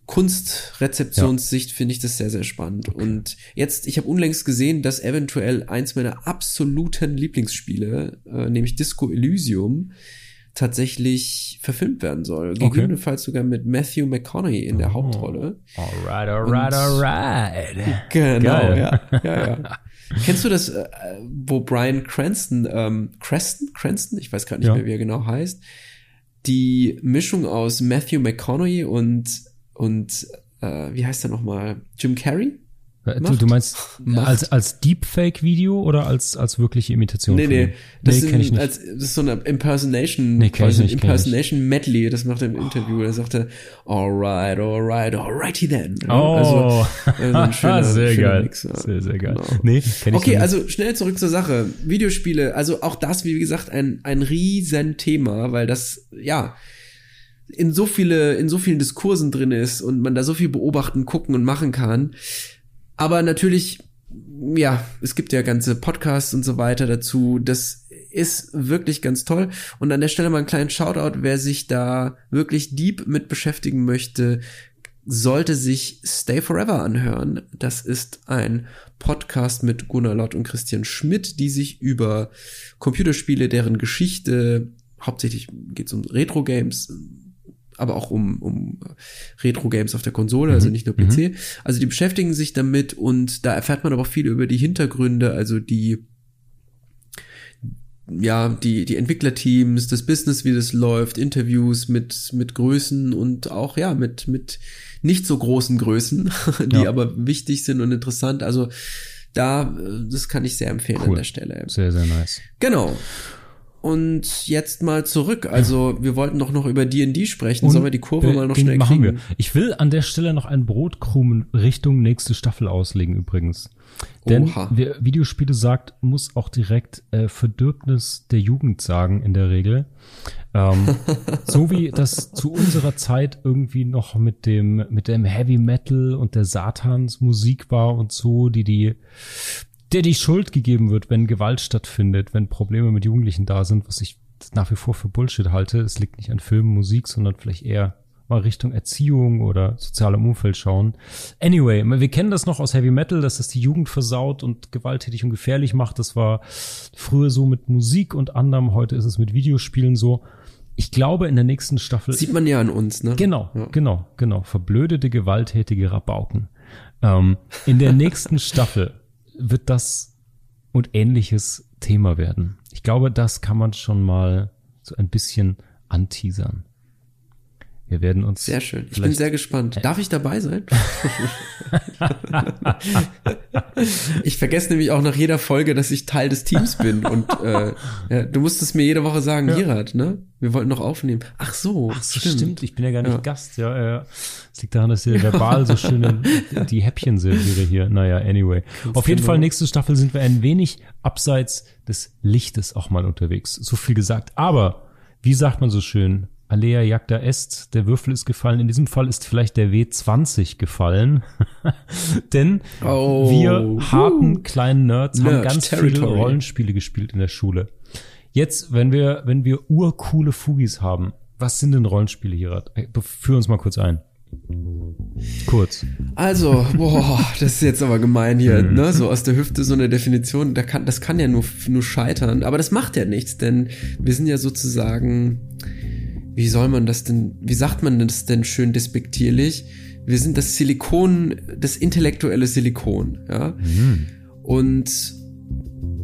Kunstrezeptionssicht ja. finde ich das sehr, sehr spannend. Okay. Und jetzt, ich habe unlängst gesehen, dass eventuell eins meiner absoluten Lieblingsspiele, äh, nämlich Disco Elysium, tatsächlich verfilmt werden soll. Okay. Gegebenenfalls sogar mit Matthew McConaughey in der oh. Hauptrolle. Alright, alright, Und, alright. Genau, Geil. ja. ja, ja. Kennst du das, äh, wo Brian Cranston, ähm, Creston, Cranston, ich weiß gerade nicht ja. mehr, wie er genau heißt, die Mischung aus Matthew McConaughey und, und äh, wie heißt er nochmal, Jim Carrey? Äh, du, du meinst Macht. als, als Deepfake-Video oder als, als wirkliche Imitation? Nee, nee. Das, nee, kenn ich nicht. Als, das ist so eine Impersonation, nee, kenn ich nicht, Impersonation Medley, das macht er im Interview. Er, alright, alright, alrighty then. Oh. Also, also schöner, sehr geil. Mix, ja. Sehr, sehr geil. Genau. Nee, kenn ich Okay, also schnell zurück zur Sache. Videospiele, also auch das, wie gesagt, ein, ein riesen Thema, weil das, ja, in so viele, in so vielen Diskursen drin ist und man da so viel beobachten, gucken und machen kann. Aber natürlich, ja, es gibt ja ganze Podcasts und so weiter dazu. Das ist wirklich ganz toll. Und an der Stelle mal einen kleinen Shoutout, wer sich da wirklich deep mit beschäftigen möchte, sollte sich Stay Forever anhören. Das ist ein Podcast mit Gunnar Lott und Christian Schmidt, die sich über Computerspiele, deren Geschichte, hauptsächlich geht es um Retro-Games, aber auch um, um Retro-Games auf der Konsole, also mhm. nicht nur PC. Mhm. Also die beschäftigen sich damit und da erfährt man aber auch viel über die Hintergründe, also die ja, die, die Entwicklerteams, das Business, wie das läuft, Interviews mit, mit Größen und auch, ja, mit, mit nicht so großen Größen, die ja. aber wichtig sind und interessant. Also, da, das kann ich sehr empfehlen cool. an der Stelle. Sehr, sehr nice. Genau. Und jetzt mal zurück. Also, wir wollten doch noch über D&D sprechen. Und Sollen wir die Kurve mal noch schnell machen kriegen? Wir. Ich will an der Stelle noch einen Brotkrumen Richtung nächste Staffel auslegen übrigens. Denn Oha. wer Videospiele sagt, muss auch direkt äh, Verdirbnis der Jugend sagen in der Regel. Ähm, so wie das zu unserer Zeit irgendwie noch mit dem mit dem Heavy Metal und der Satans Musik war und so, die die der die Schuld gegeben wird, wenn Gewalt stattfindet, wenn Probleme mit Jugendlichen da sind, was ich nach wie vor für Bullshit halte. Es liegt nicht an Filmen, Musik, sondern vielleicht eher mal Richtung Erziehung oder sozialem Umfeld schauen. Anyway, wir kennen das noch aus Heavy Metal, dass das die Jugend versaut und gewalttätig und gefährlich macht. Das war früher so mit Musik und anderem, heute ist es mit Videospielen so. Ich glaube, in der nächsten Staffel. Sieht man ja an uns, ne? Genau, ja. genau, genau. Verblödete, gewalttätige Rabauken. Ähm, in der nächsten Staffel wird das und ähnliches Thema werden. Ich glaube, das kann man schon mal so ein bisschen anteasern. Wir werden uns. Sehr schön. Ich bin sehr gespannt. Darf ich dabei sein? ich vergesse nämlich auch nach jeder Folge, dass ich Teil des Teams bin. Und äh, ja, du musstest mir jede Woche sagen, ja. Ne? Wir wollten noch aufnehmen. Ach so. Ach so, stimmt. stimmt. Ich bin ja gar nicht ja. Gast. Ja, ja. Es liegt daran, dass ihr verbal so schön die Häppchen serviere hier. Naja, anyway. Ganz Auf jeden genau. Fall, nächste Staffel sind wir ein wenig abseits des Lichtes auch mal unterwegs. So viel gesagt. Aber, wie sagt man so schön? Alea jagda est, der Würfel ist gefallen. In diesem Fall ist vielleicht der W20 gefallen. Denn oh, wir harten uh, kleinen Nerds Nerd haben ganz Territory. viele Rollenspiele gespielt in der Schule. Jetzt, wenn wir, wenn wir urcoole Fugis haben, was sind denn Rollenspiele hier? Führ uns mal kurz ein. Kurz. Also, boah, das ist jetzt aber gemein hier, mhm. ne? So aus der Hüfte so eine Definition, da kann, das kann ja nur, nur scheitern. Aber das macht ja nichts, denn wir sind ja sozusagen wie soll man das denn, wie sagt man das denn schön despektierlich? Wir sind das Silikon, das intellektuelle Silikon, ja. Mhm. Und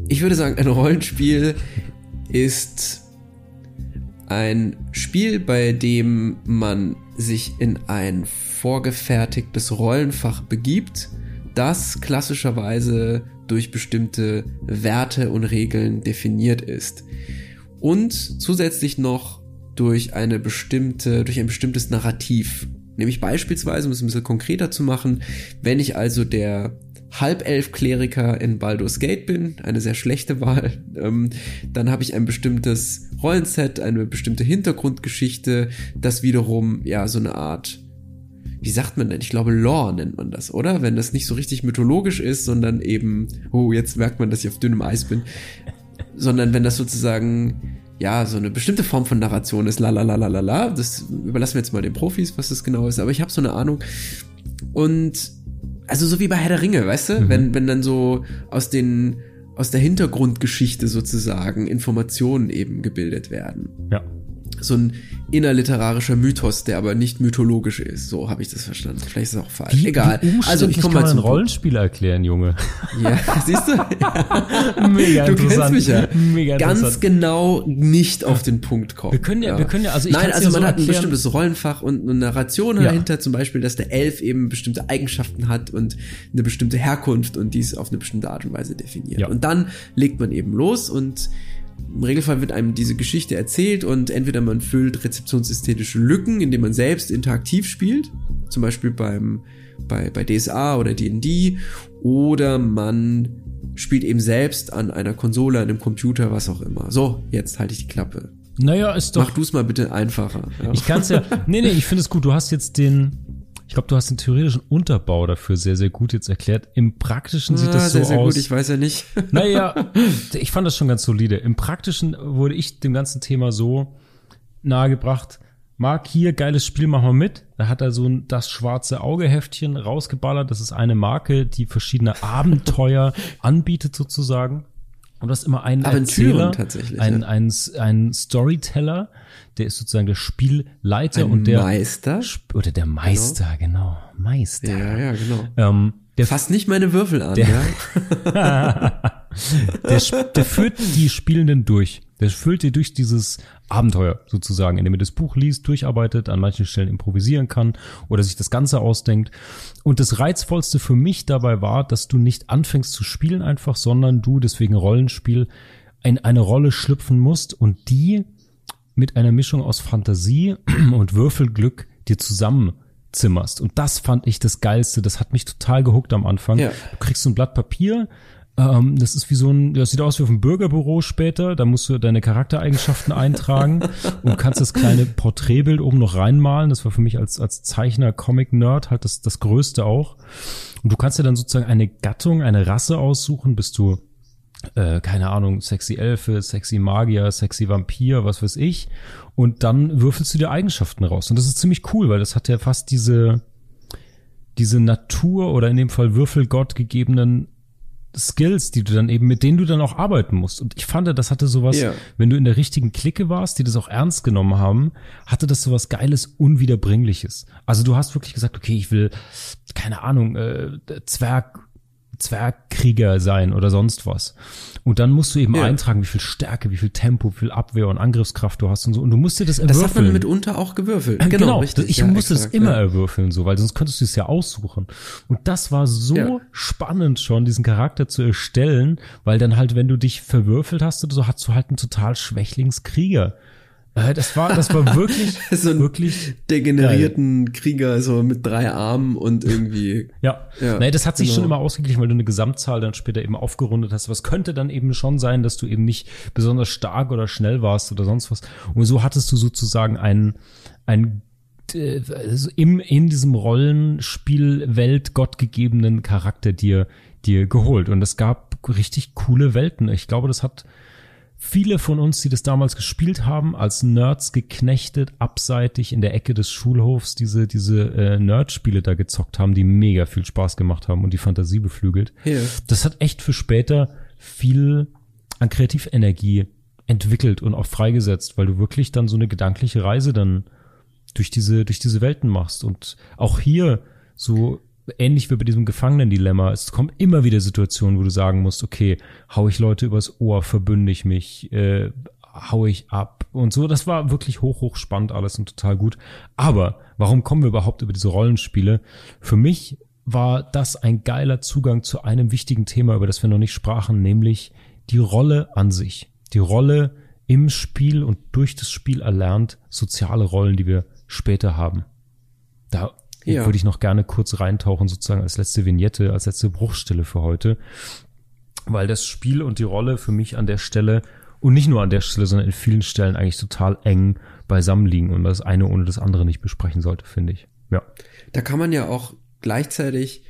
ich würde sagen, ein Rollenspiel ist ein Spiel, bei dem man sich in ein vorgefertigtes Rollenfach begibt, das klassischerweise durch bestimmte Werte und Regeln definiert ist. Und zusätzlich noch durch eine bestimmte, durch ein bestimmtes Narrativ. Nämlich beispielsweise, um es ein bisschen konkreter zu machen, wenn ich also der Halbelf-Kleriker in Baldur's Gate bin, eine sehr schlechte Wahl, ähm, dann habe ich ein bestimmtes Rollenset, eine bestimmte Hintergrundgeschichte, das wiederum ja so eine Art wie sagt man denn? Ich glaube, Lore nennt man das, oder? Wenn das nicht so richtig mythologisch ist, sondern eben, oh, jetzt merkt man, dass ich auf dünnem Eis bin, sondern wenn das sozusagen ja, so eine bestimmte Form von Narration ist, la la la la la la. Das überlassen wir jetzt mal den Profis, was das genau ist, aber ich habe so eine Ahnung. Und also so wie bei Herr der Ringe, weißt du, mhm. wenn, wenn dann so aus den, aus der Hintergrundgeschichte sozusagen Informationen eben gebildet werden. Ja so ein innerliterarischer Mythos, der aber nicht mythologisch ist. So habe ich das verstanden. Vielleicht ist es auch falsch. Wie, Egal. Wie also ich komme mal zum Rollenspiel erklären, Junge. Ja, siehst du? Ja. Mega du kennst mich ja. Mega Ganz genau nicht auf den Punkt kommen. Wir können ja, ja. wir können ja, also ich Nein, also man so hat ein bestimmtes Rollenfach und eine Narration ja. dahinter, zum Beispiel, dass der Elf eben bestimmte Eigenschaften hat und eine bestimmte Herkunft und dies auf eine bestimmte Art und Weise definiert. Und dann legt man eben los und im Regelfall wird einem diese Geschichte erzählt und entweder man füllt rezeptionsästhetische Lücken, indem man selbst interaktiv spielt, zum Beispiel beim, bei, bei DSA oder D&D, oder man spielt eben selbst an einer Konsole, an einem Computer, was auch immer. So, jetzt halte ich die Klappe. Naja, ist doch. Mach du es mal bitte einfacher. Ja. Ich kann es ja. Nee, nee, ich finde es gut. Du hast jetzt den, ich glaube, du hast den theoretischen Unterbau dafür sehr, sehr gut jetzt erklärt. Im Praktischen sieht ah, das so sehr, sehr aus. Gut, ich weiß ja nicht. Naja, ich fand das schon ganz solide. Im Praktischen wurde ich dem ganzen Thema so nahegebracht. Marc, hier, geiles Spiel, mach mal mit. Da hat er so ein, das schwarze Augeheftchen rausgeballert. Das ist eine Marke, die verschiedene Abenteuer anbietet sozusagen. Und du hast immer einen Erzähler, einen, ja. einen, einen Storyteller, der ist sozusagen der Spielleiter Ein und der Meister oder der Meister, genau, genau Meister. Ja, ja, genau. Ähm, der fasst nicht meine Würfel an, der, ja. der, der führt die Spielenden durch. Der führt dir durch dieses Abenteuer sozusagen, indem er das Buch liest, durcharbeitet, an manchen Stellen improvisieren kann oder sich das Ganze ausdenkt. Und das Reizvollste für mich dabei war, dass du nicht anfängst zu spielen einfach, sondern du deswegen Rollenspiel in eine Rolle schlüpfen musst und die mit einer Mischung aus Fantasie und Würfelglück dir zusammenzimmerst. Und das fand ich das Geilste. Das hat mich total gehuckt am Anfang. Ja. Du kriegst so ein Blatt Papier, ähm, das ist wie so ein, das sieht aus wie auf einem Bürgerbüro später. Da musst du deine Charaktereigenschaften eintragen und kannst das kleine Porträtbild oben noch reinmalen. Das war für mich als, als Zeichner, Comic-Nerd halt das, das Größte auch. Und du kannst dir dann sozusagen eine Gattung, eine Rasse aussuchen. Bist du, äh, keine Ahnung, sexy Elfe, sexy Magier, sexy Vampir, was weiß ich. Und dann würfelst du dir Eigenschaften raus. Und das ist ziemlich cool, weil das hat ja fast diese, diese Natur oder in dem Fall Würfelgott gegebenen Skills, die du dann eben, mit denen du dann auch arbeiten musst. Und ich fand, das hatte sowas, yeah. wenn du in der richtigen Clique warst, die das auch ernst genommen haben, hatte das sowas Geiles, Unwiederbringliches. Also du hast wirklich gesagt, okay, ich will, keine Ahnung, äh, Zwerg, Zwergkrieger sein oder sonst was. Und dann musst du eben ja. eintragen, wie viel Stärke, wie viel Tempo, wie viel Abwehr und Angriffskraft du hast und so. Und du musst dir das erwürfeln. Das hat man mitunter auch gewürfelt. Äh, genau, genau richtig. Ich ja, musste exakt, das immer ja. erwürfeln, so, weil sonst könntest du es ja aussuchen. Und das war so spannend schon, diesen Charakter zu erstellen, weil dann halt, wenn du dich verwürfelt hast so, hast du halt einen total Schwächlingskrieger. Äh, das war, das war wirklich, so ein wirklich degenerierten geil. Krieger, so mit drei Armen und irgendwie. ja. ja. Nee, das hat sich genau. schon immer ausgeglichen, weil du eine Gesamtzahl dann später eben aufgerundet hast. Was könnte dann eben schon sein, dass du eben nicht besonders stark oder schnell warst oder sonst was. Und so hattest du sozusagen einen, einen also im, in diesem Rollenspielwelt gottgegebenen Charakter dir, dir geholt. Und es gab richtig coole Welten. Ich glaube, das hat viele von uns, die das damals gespielt haben, als Nerds geknechtet, abseitig in der Ecke des Schulhofs diese, diese äh, Nerd-Spiele da gezockt haben, die mega viel Spaß gemacht haben und die Fantasie beflügelt. Yeah. Das hat echt für später viel an Kreativenergie entwickelt und auch freigesetzt, weil du wirklich dann so eine gedankliche Reise dann durch diese, durch diese Welten machst. Und auch hier so ähnlich wie bei diesem Gefangenen-Dilemma, es kommen immer wieder Situationen, wo du sagen musst, okay, hau ich Leute übers Ohr, verbünde ich mich, äh, hau ich ab und so. Das war wirklich hoch, hoch spannend alles und total gut. Aber warum kommen wir überhaupt über diese Rollenspiele? Für mich war das ein geiler Zugang zu einem wichtigen Thema, über das wir noch nicht sprachen, nämlich die Rolle an sich. Die Rolle im Spiel und durch das Spiel erlernt, soziale Rollen, die wir später haben. Da ja. würde ich noch gerne kurz reintauchen, sozusagen als letzte Vignette, als letzte Bruchstelle für heute. Weil das Spiel und die Rolle für mich an der Stelle und nicht nur an der Stelle, sondern in vielen Stellen eigentlich total eng beisammen liegen und das eine ohne das andere nicht besprechen sollte, finde ich. Ja. Da kann man ja auch gleichzeitig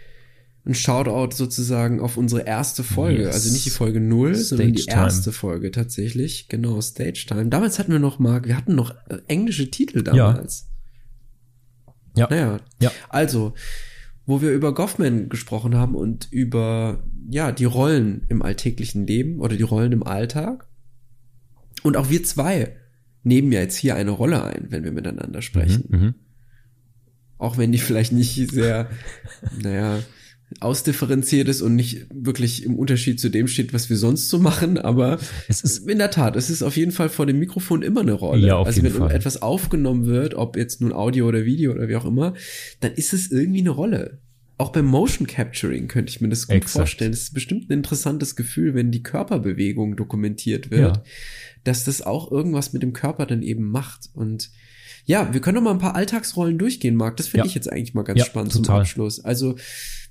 ein Shoutout sozusagen auf unsere erste Folge, yes. also nicht die Folge null, sondern die erste Folge tatsächlich, genau, Stage Time. Damals hatten wir noch mal, wir hatten noch äh, englische Titel damals. Ja. Naja. Ja. Also, wo wir über Goffman gesprochen haben und über, ja, die Rollen im alltäglichen Leben oder die Rollen im Alltag. Und auch wir zwei nehmen ja jetzt hier eine Rolle ein, wenn wir miteinander sprechen. Mhm, mhm. auch wenn die vielleicht nicht sehr, naja, ausdifferenziert ist und nicht wirklich im Unterschied zu dem steht, was wir sonst so machen, aber es ist in der Tat, es ist auf jeden Fall vor dem Mikrofon immer eine Rolle. Ja, auf also jeden wenn Fall. etwas aufgenommen wird, ob jetzt nun Audio oder Video oder wie auch immer, dann ist es irgendwie eine Rolle. Auch beim Motion Capturing könnte ich mir das gut Exakt. vorstellen. Es ist bestimmt ein interessantes Gefühl, wenn die Körperbewegung dokumentiert wird, ja. dass das auch irgendwas mit dem Körper dann eben macht und ja, wir können noch mal ein paar Alltagsrollen durchgehen, Marc. Das finde ja. ich jetzt eigentlich mal ganz ja, spannend total. zum Abschluss. Also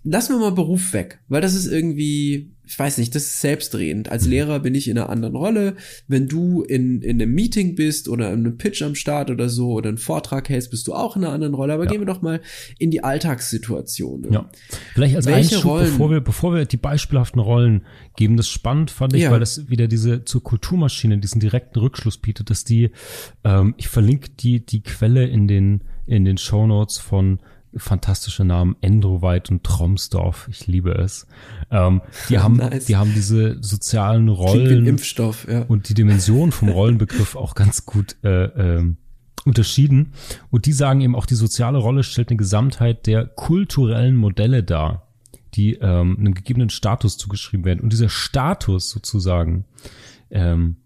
lassen wir mal Beruf weg, weil das ist irgendwie, ich weiß nicht, das ist selbstredend. Als Lehrer bin ich in einer anderen Rolle. Wenn du in, in einem Meeting bist oder in einem Pitch am Start oder so oder einen Vortrag hältst, bist du auch in einer anderen Rolle. Aber ja. gehen wir doch mal in die Alltagssituation. Ja. Vielleicht als Welche Einschub, Rollen, bevor wir, bevor wir die beispielhaften Rollen geben, das spannend fand ich, ja. weil das wieder diese zur Kulturmaschine diesen direkten Rückschluss bietet, dass die, ähm, ich verlinke die, die Quelle in den, in den Show Notes von fantastische Namen, Endroweit und Tromsdorf. Ich liebe es. Ähm, die haben, nice. die haben diese sozialen Rollen Impfstoff, ja. und die Dimension vom Rollenbegriff auch ganz gut äh, äh, unterschieden. Und die sagen eben auch, die soziale Rolle stellt eine Gesamtheit der kulturellen Modelle dar, die ähm, einem gegebenen Status zugeschrieben werden. Und dieser Status sozusagen ähm,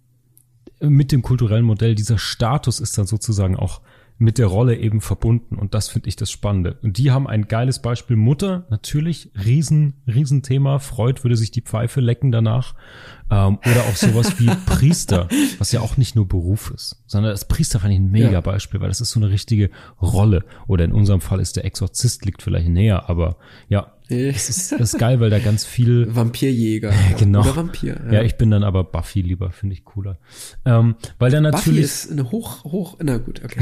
mit dem kulturellen Modell, dieser Status ist dann sozusagen auch mit der Rolle eben verbunden. Und das finde ich das Spannende. Und die haben ein geiles Beispiel. Mutter, natürlich, riesen, riesen Thema. Freud würde sich die Pfeife lecken danach. Ähm, oder auch sowas wie Priester, was ja auch nicht nur Beruf ist, sondern das Priester fand ich ein mega ja. Beispiel, weil das ist so eine richtige Rolle. Oder in unserem Fall ist der Exorzist liegt vielleicht näher, aber ja, das ist, das ist geil, weil da ganz viel Vampirjäger. genau. Oder Vampir. Ja. ja. ich bin dann aber Buffy lieber, finde ich cooler. Ähm, weil dann natürlich. Buffy ist eine hoch, hoch, na gut, okay.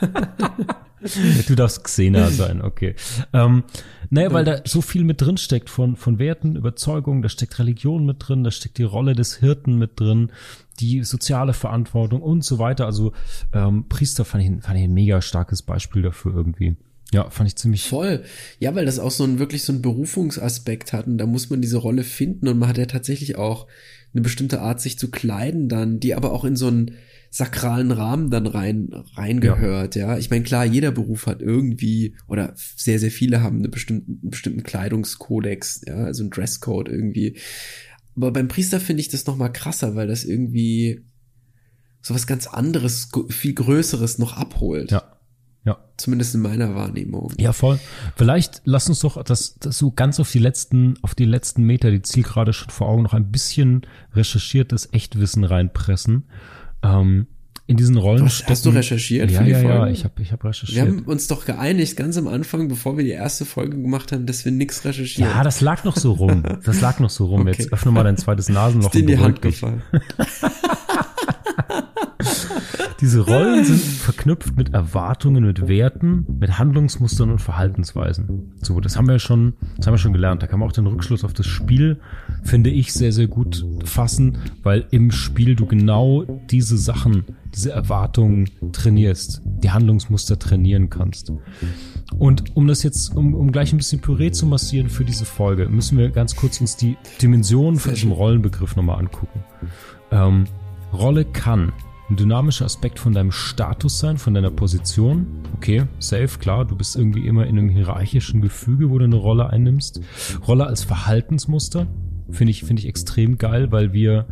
du darfst Xena sein, okay. Ähm, naja, weil da so viel mit drin steckt von, von Werten, Überzeugungen, da steckt Religion mit drin, da steckt die Rolle des Hirten mit drin, die soziale Verantwortung und so weiter. Also ähm, Priester fand ich, fand ich ein mega starkes Beispiel dafür irgendwie. Ja, fand ich ziemlich. Voll. Ja, weil das auch so ein wirklich so ein Berufungsaspekt hat und da muss man diese Rolle finden und man hat ja tatsächlich auch eine bestimmte Art, sich zu kleiden dann, die aber auch in so einen sakralen Rahmen dann rein reingehört, ja. ja. Ich meine, klar, jeder Beruf hat irgendwie oder sehr, sehr viele haben eine bestimmten, einen bestimmten Kleidungskodex, ja, also ein Dresscode irgendwie. Aber beim Priester finde ich das noch mal krasser, weil das irgendwie so was ganz anderes, viel Größeres noch abholt. Ja. Ja. Zumindest in meiner Wahrnehmung. Ja, voll. Vielleicht lass uns doch das, das so ganz auf die letzten, auf die letzten Meter, die Zielgerade schon vor Augen, noch ein bisschen recherchiertes Echtwissen reinpressen. Ähm, in diesen Rollen. Was, hast du recherchiert? Ja, ja, ja, ich habe ich hab recherchiert. Wir haben uns doch geeinigt, ganz am Anfang, bevor wir die erste Folge gemacht haben, dass wir nichts recherchieren. Ja, das lag noch so rum. Das lag noch so rum. Okay. Jetzt öffne mal dein zweites Nasenloch. Ist dir in die Hand gefallen. Diese Rollen sind verknüpft mit Erwartungen, mit Werten, mit Handlungsmustern und Verhaltensweisen. So, das haben wir schon, das haben wir schon gelernt. Da kann man auch den Rückschluss auf das Spiel, finde ich, sehr, sehr gut fassen, weil im Spiel du genau diese Sachen, diese Erwartungen trainierst, die Handlungsmuster trainieren kannst. Und um das jetzt, um, um gleich ein bisschen Püree zu massieren für diese Folge, müssen wir ganz kurz uns die Dimensionen von diesem Rollenbegriff nochmal angucken. Ähm, Rolle kann ein dynamischer Aspekt von deinem Status sein, von deiner Position. Okay, safe, klar, du bist irgendwie immer in einem hierarchischen Gefüge, wo du eine Rolle einnimmst. Rolle als Verhaltensmuster finde ich, finde ich extrem geil, weil wir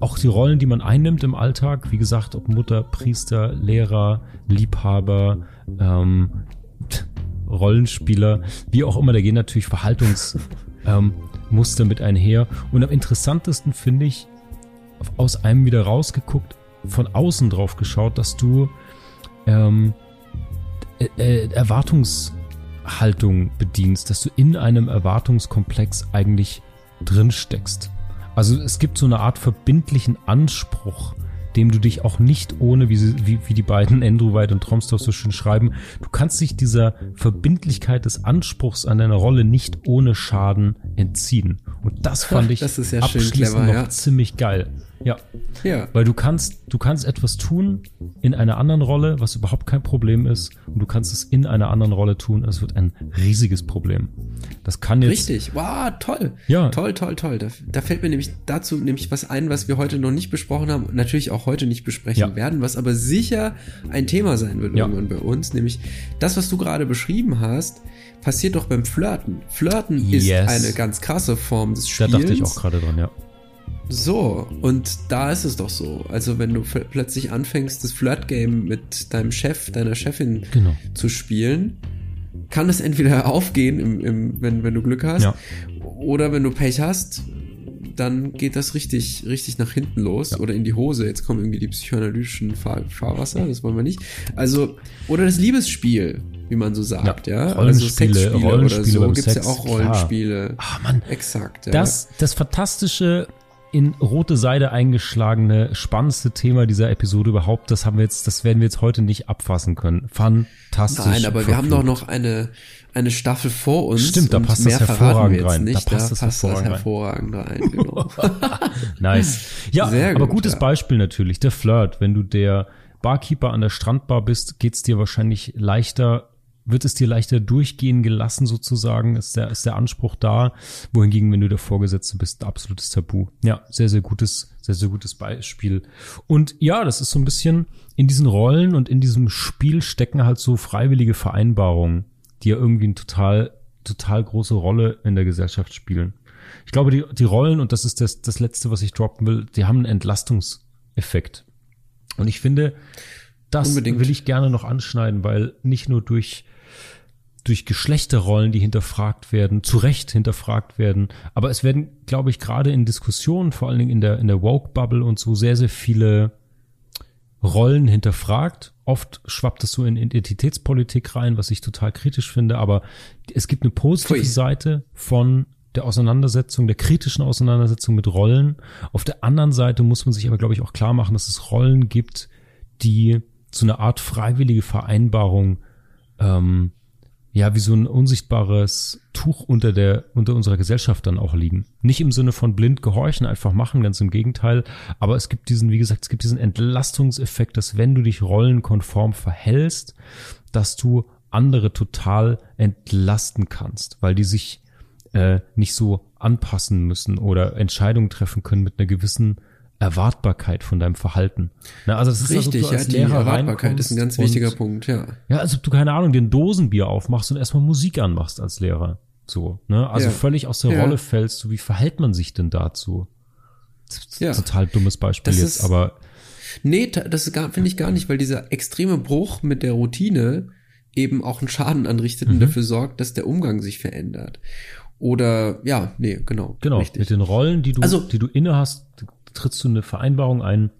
auch die Rollen, die man einnimmt im Alltag, wie gesagt, ob Mutter, Priester, Lehrer, Liebhaber, ähm, Rollenspieler, wie auch immer, da gehen natürlich Verhaltungsmuster ähm, mit einher. Und am interessantesten finde ich, aus einem wieder rausgeguckt, von außen drauf geschaut, dass du ähm, äh, äh, Erwartungshaltung bedienst, dass du in einem Erwartungskomplex eigentlich drin steckst. Also es gibt so eine Art verbindlichen Anspruch, dem du dich auch nicht ohne, wie, sie, wie, wie die beiden Andrew White und Tromsdorf so schön schreiben, du kannst dich dieser Verbindlichkeit des Anspruchs an deine Rolle nicht ohne Schaden entziehen. Und das fand ich das ist ja abschließend clever, noch ja. ziemlich geil. Ja. Ja. Weil du kannst, du kannst etwas tun in einer anderen Rolle, was überhaupt kein Problem ist, und du kannst es in einer anderen Rolle tun, es wird ein riesiges Problem. Das kann jetzt. Richtig. Wow, toll. Ja. Toll, toll, toll. Da, da fällt mir nämlich dazu nämlich was ein, was wir heute noch nicht besprochen haben, natürlich auch heute nicht besprechen ja. werden, was aber sicher ein Thema sein wird ja. irgendwann bei uns, nämlich das, was du gerade beschrieben hast, passiert doch beim Flirten. Flirten yes. ist eine ganz krasse Form des Spiels. Da dachte ich auch gerade dran, ja. So, und da ist es doch so. Also, wenn du plötzlich anfängst, das Flirt-Game mit deinem Chef, deiner Chefin genau. zu spielen, kann es entweder aufgehen, im, im, wenn, wenn du Glück hast, ja. oder wenn du Pech hast, dann geht das richtig, richtig nach hinten los ja. oder in die Hose. Jetzt kommen irgendwie die psychoanalytischen Fahr Fahrwasser, das wollen wir nicht. Also, oder das Liebesspiel, wie man so sagt, ja. ja? Also Sexspiele Rollenspiele oder so gibt's ja auch Rollenspiele. Ah, Mann. Exakt. Ja. Das, das fantastische in rote Seide eingeschlagene, spannendste Thema dieser Episode überhaupt. Das haben wir jetzt, das werden wir jetzt heute nicht abfassen können. Fantastisch. Nein, aber wir haben doch noch eine, eine Staffel vor uns. Stimmt, da passt das hervorragend rein. Nicht. Da passt, da das, passt hervorragend das hervorragend rein. Genau. nice. Ja, Sehr aber gutes ja. Beispiel natürlich. Der Flirt. Wenn du der Barkeeper an der Strandbar bist, geht's dir wahrscheinlich leichter, wird es dir leichter durchgehen gelassen sozusagen, ist der, ist der Anspruch da, wohingegen, wenn du der Vorgesetzte bist, absolutes Tabu. Ja, sehr, sehr gutes, sehr, sehr gutes Beispiel. Und ja, das ist so ein bisschen in diesen Rollen und in diesem Spiel stecken halt so freiwillige Vereinbarungen, die ja irgendwie eine total, total große Rolle in der Gesellschaft spielen. Ich glaube, die, die Rollen, und das ist das, das Letzte, was ich droppen will, die haben einen Entlastungseffekt. Und ich finde, das Unbedingt. will ich gerne noch anschneiden, weil nicht nur durch durch Geschlechterrollen, die hinterfragt werden, zu Recht hinterfragt werden. Aber es werden, glaube ich, gerade in Diskussionen, vor allen Dingen in der, in der Woke-Bubble und so, sehr, sehr viele Rollen hinterfragt. Oft schwappt es so in Identitätspolitik rein, was ich total kritisch finde. Aber es gibt eine positive Pui. Seite von der Auseinandersetzung, der kritischen Auseinandersetzung mit Rollen. Auf der anderen Seite muss man sich aber, glaube ich, auch klar machen, dass es Rollen gibt, die so eine Art freiwillige Vereinbarung ähm, ja wie so ein unsichtbares Tuch unter der unter unserer Gesellschaft dann auch liegen. Nicht im Sinne von blind gehorchen, einfach machen, ganz im Gegenteil. Aber es gibt diesen, wie gesagt, es gibt diesen Entlastungseffekt, dass wenn du dich rollenkonform verhältst, dass du andere total entlasten kannst, weil die sich äh, nicht so anpassen müssen oder Entscheidungen treffen können mit einer gewissen Erwartbarkeit von deinem Verhalten. Na, also das ist richtig, also, ja, die Lehrer Erwartbarkeit ist ein ganz wichtiger Punkt, ja. Ja, als ob du keine Ahnung den Dosenbier aufmachst und erstmal Musik anmachst als Lehrer, so, ne? Also ja. völlig aus der ja. Rolle fällst, so wie verhält man sich denn dazu? Ja. Total dummes Beispiel das jetzt, ist, aber nee, das finde ich gar nicht, weil dieser extreme Bruch mit der Routine eben auch einen Schaden anrichtet mhm. und dafür sorgt, dass der Umgang sich verändert. Oder ja, nee, genau. Genau, richtig. mit den Rollen, die du, also, die du inne hast, trittst du eine Vereinbarung ein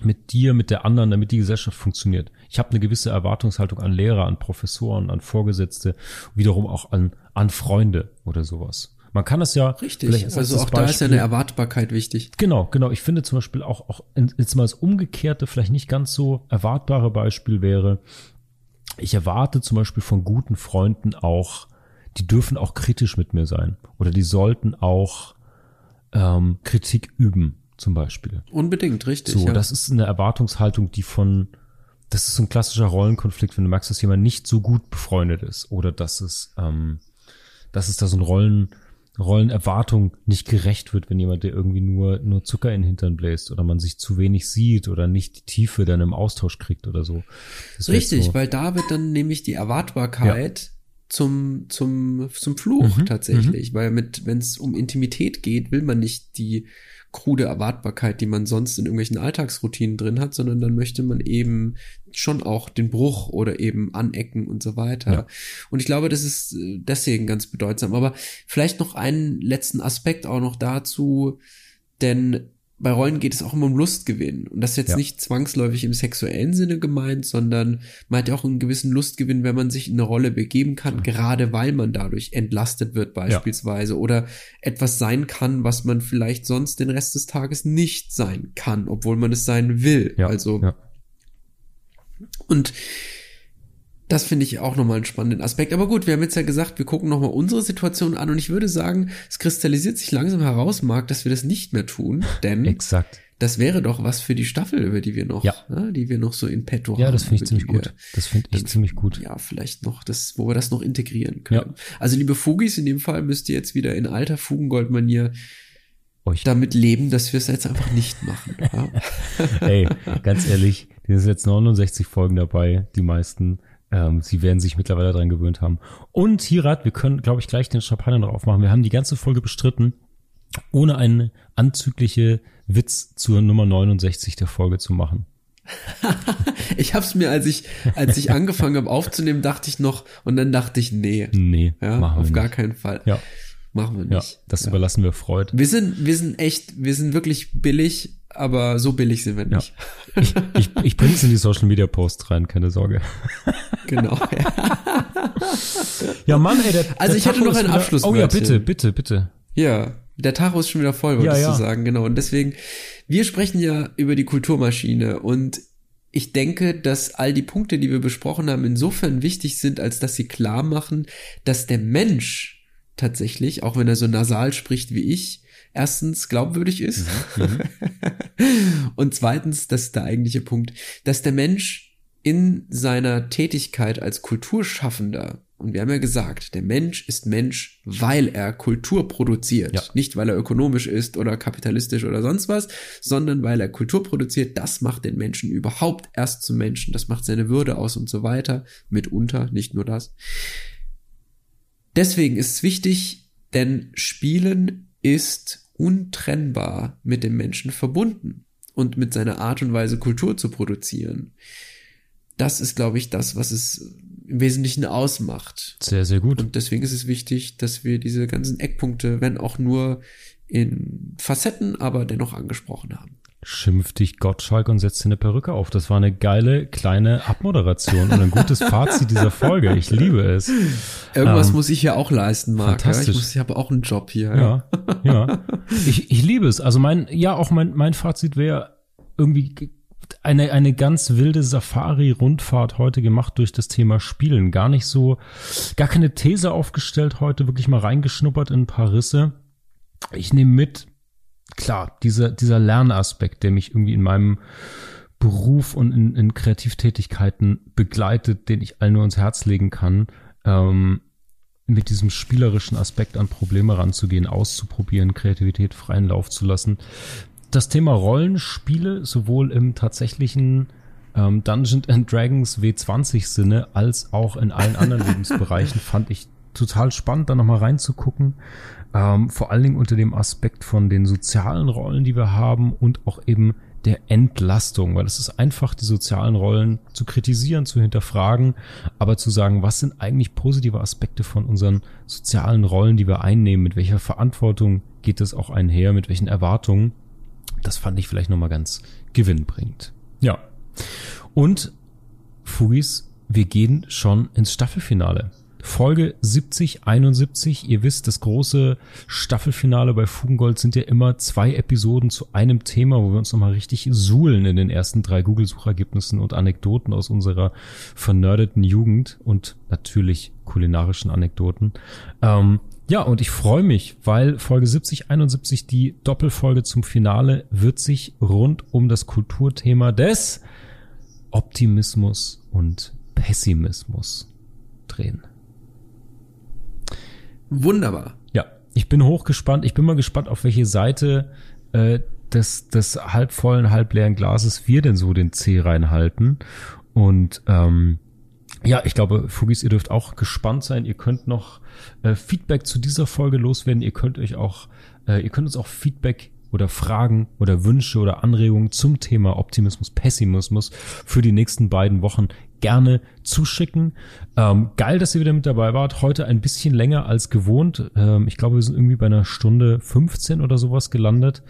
mit dir, mit der anderen, damit die Gesellschaft funktioniert. Ich habe eine gewisse Erwartungshaltung an Lehrer, an Professoren, an Vorgesetzte, wiederum auch an, an Freunde oder sowas. Man kann es ja richtig. Also auch Beispiel, da ist ja eine Erwartbarkeit wichtig. Genau, genau. Ich finde zum Beispiel auch auch jetzt mal das umgekehrte, vielleicht nicht ganz so erwartbare Beispiel wäre. Ich erwarte zum Beispiel von guten Freunden auch die dürfen auch kritisch mit mir sein. Oder die sollten auch ähm, Kritik üben, zum Beispiel. Unbedingt, richtig. So, ja. das ist eine Erwartungshaltung, die von, das ist so ein klassischer Rollenkonflikt, wenn du merkst, dass jemand nicht so gut befreundet ist oder dass es, ähm, dass es da so ein Rollen, Rollenerwartung nicht gerecht wird, wenn jemand, der irgendwie nur, nur Zucker in den Hintern bläst oder man sich zu wenig sieht oder nicht die Tiefe dann im Austausch kriegt oder so. Richtig, so. weil da wird dann nämlich die Erwartbarkeit ja zum, zum, zum Fluch mhm, tatsächlich, mhm. weil mit, wenn es um Intimität geht, will man nicht die krude Erwartbarkeit, die man sonst in irgendwelchen Alltagsroutinen drin hat, sondern dann möchte man eben schon auch den Bruch oder eben anecken und so weiter. Ja. Und ich glaube, das ist äh, deswegen ganz bedeutsam. Aber vielleicht noch einen letzten Aspekt auch noch dazu, denn bei Rollen geht es auch immer um Lustgewinn. Und das ist jetzt ja. nicht zwangsläufig im sexuellen Sinne gemeint, sondern man hat ja auch einen gewissen Lustgewinn, wenn man sich in eine Rolle begeben kann, mhm. gerade weil man dadurch entlastet wird beispielsweise ja. oder etwas sein kann, was man vielleicht sonst den Rest des Tages nicht sein kann, obwohl man es sein will. Ja. Also und das finde ich auch nochmal einen spannenden Aspekt. Aber gut, wir haben jetzt ja gesagt, wir gucken nochmal unsere Situation an und ich würde sagen, es kristallisiert sich langsam heraus, Marc, dass wir das nicht mehr tun, denn Exakt. das wäre doch was für die Staffel, über die wir noch, ja. ne, die wir noch so in petto ja, haben. Ja, das finde ich ziemlich gut. Das finde ich ziemlich gut. Ja, vielleicht noch das, wo wir das noch integrieren können. Ja. Also liebe Fugis, in dem Fall müsst ihr jetzt wieder in alter Fugengoldmanier euch damit leben, dass wir es jetzt einfach nicht machen. Ey, ganz ehrlich, hier sind jetzt 69 Folgen dabei, die meisten. Ähm, sie werden sich mittlerweile daran gewöhnt haben. Und Hirat, wir können, glaube ich, gleich den Champagner noch aufmachen. Wir haben die ganze Folge bestritten, ohne einen anzügliche Witz zur Nummer 69 der Folge zu machen. ich hab's mir, als ich, als ich angefangen habe aufzunehmen, dachte ich noch, und dann dachte ich, nee. Nee, ja, machen wir auf nicht. gar keinen Fall. Ja. Machen wir nicht. Ja, das ja. überlassen wir Freud. Wir sind, wir sind echt, wir sind wirklich billig, aber so billig sind wir nicht. Ja. Ich, ich, ich bringe es in die Social Media Posts rein, keine Sorge. Genau. Ja, ja Mann, ey, der, Also der ich hätte noch einen Abschluss. Oh ja, bitte, bitte, bitte. Ja, der Tacho ist schon wieder voll, wolltest ja, ja. du sagen, genau. Und deswegen, wir sprechen ja über die Kulturmaschine und ich denke, dass all die Punkte, die wir besprochen haben, insofern wichtig sind, als dass sie klar machen, dass der Mensch tatsächlich, auch wenn er so nasal spricht wie ich, erstens glaubwürdig ist mhm. und zweitens, das ist der eigentliche Punkt, dass der Mensch in seiner Tätigkeit als Kulturschaffender und wir haben ja gesagt, der Mensch ist Mensch, weil er Kultur produziert. Ja. Nicht, weil er ökonomisch ist oder kapitalistisch oder sonst was, sondern weil er Kultur produziert. Das macht den Menschen überhaupt erst zum Menschen. Das macht seine Würde aus und so weiter. Mitunter, nicht nur das. Deswegen ist es wichtig, denn Spielen ist untrennbar mit dem Menschen verbunden und mit seiner Art und Weise Kultur zu produzieren. Das ist, glaube ich, das, was es im Wesentlichen ausmacht. Sehr, sehr gut. Und deswegen ist es wichtig, dass wir diese ganzen Eckpunkte, wenn auch nur in Facetten, aber dennoch angesprochen haben schimpft dich Gottschalk und setzt dir eine Perücke auf. Das war eine geile kleine Abmoderation und ein gutes Fazit dieser Folge. Ich liebe es. Irgendwas ähm, muss ich ja auch leisten, Marc. Fantastisch. Ja? Ich, muss, ich habe auch einen Job hier. Ja, ja. ja. Ich, ich liebe es. Also mein, ja, auch mein, mein Fazit wäre irgendwie eine, eine ganz wilde Safari-Rundfahrt heute gemacht durch das Thema Spielen. Gar nicht so, gar keine These aufgestellt heute, wirklich mal reingeschnuppert in ein paar Risse. Ich nehme mit, klar, dieser, dieser Lernaspekt, der mich irgendwie in meinem Beruf und in, in Kreativtätigkeiten begleitet, den ich allen nur ans Herz legen kann, ähm, mit diesem spielerischen Aspekt an Probleme ranzugehen, auszuprobieren, Kreativität freien Lauf zu lassen. Das Thema Rollenspiele, sowohl im tatsächlichen ähm, Dungeons and Dragons W20 Sinne als auch in allen anderen Lebensbereichen, fand ich total spannend, da nochmal reinzugucken. Ähm, vor allen Dingen unter dem Aspekt von den sozialen Rollen, die wir haben und auch eben der Entlastung, weil es ist einfach, die sozialen Rollen zu kritisieren, zu hinterfragen, aber zu sagen, was sind eigentlich positive Aspekte von unseren sozialen Rollen, die wir einnehmen, mit welcher Verantwortung geht es auch einher, mit welchen Erwartungen. Das fand ich vielleicht nochmal ganz gewinnbringend. Ja. Und Fugis, wir gehen schon ins Staffelfinale. Folge 70, 71. Ihr wisst, das große Staffelfinale bei Fugengold sind ja immer zwei Episoden zu einem Thema, wo wir uns nochmal richtig suhlen in den ersten drei Google-Suchergebnissen und Anekdoten aus unserer vernördeten Jugend und natürlich kulinarischen Anekdoten. Ähm, ja, und ich freue mich, weil Folge 70, 71, die Doppelfolge zum Finale, wird sich rund um das Kulturthema des Optimismus und Pessimismus drehen. Wunderbar. Ja, ich bin hochgespannt. Ich bin mal gespannt, auf welche Seite äh, des, des halbvollen, halbleeren Glases wir denn so den C reinhalten. Und ähm, ja, ich glaube, Fugis, ihr dürft auch gespannt sein. Ihr könnt noch äh, Feedback zu dieser Folge loswerden. Ihr könnt euch auch, äh, ihr könnt uns auch Feedback oder Fragen oder Wünsche oder Anregungen zum Thema Optimismus, Pessimismus für die nächsten beiden Wochen gerne zuschicken. Ähm, geil, dass ihr wieder mit dabei wart. Heute ein bisschen länger als gewohnt. Ähm, ich glaube, wir sind irgendwie bei einer Stunde 15 oder sowas gelandet.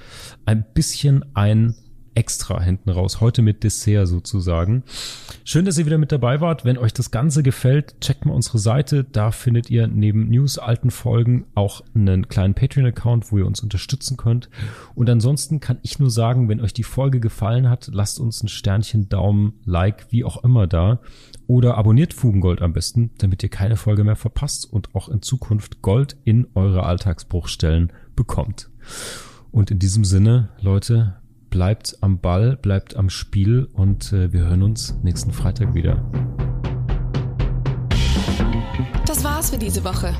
Ein bisschen ein extra hinten raus. Heute mit Dessert sozusagen. Schön, dass ihr wieder mit dabei wart. Wenn euch das Ganze gefällt, checkt mal unsere Seite. Da findet ihr neben News, alten Folgen auch einen kleinen Patreon-Account, wo ihr uns unterstützen könnt. Und ansonsten kann ich nur sagen, wenn euch die Folge gefallen hat, lasst uns ein Sternchen, Daumen, Like, wie auch immer da. Oder abonniert Fugengold am besten, damit ihr keine Folge mehr verpasst und auch in Zukunft Gold in eure Alltagsbruchstellen bekommt. Und in diesem Sinne, Leute, bleibt am Ball, bleibt am Spiel und äh, wir hören uns nächsten Freitag wieder. Das war's für diese Woche.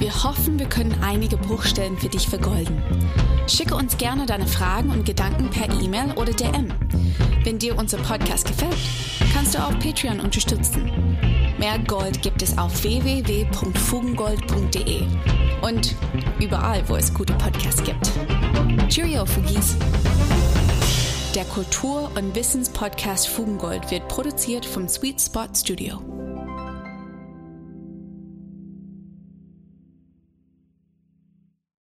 Wir hoffen, wir können einige Bruchstellen für dich vergolden. Schicke uns gerne deine Fragen und Gedanken per E-Mail oder DM. Wenn dir unser Podcast gefällt, kannst du auch Patreon unterstützen. Mehr Gold gibt es auf www.fugengold.de und überall, wo es gute Podcasts gibt. Cheerio, Fugis! Der Kultur- und Wissenspodcast Fugengold wird produziert vom Sweet Spot Studio.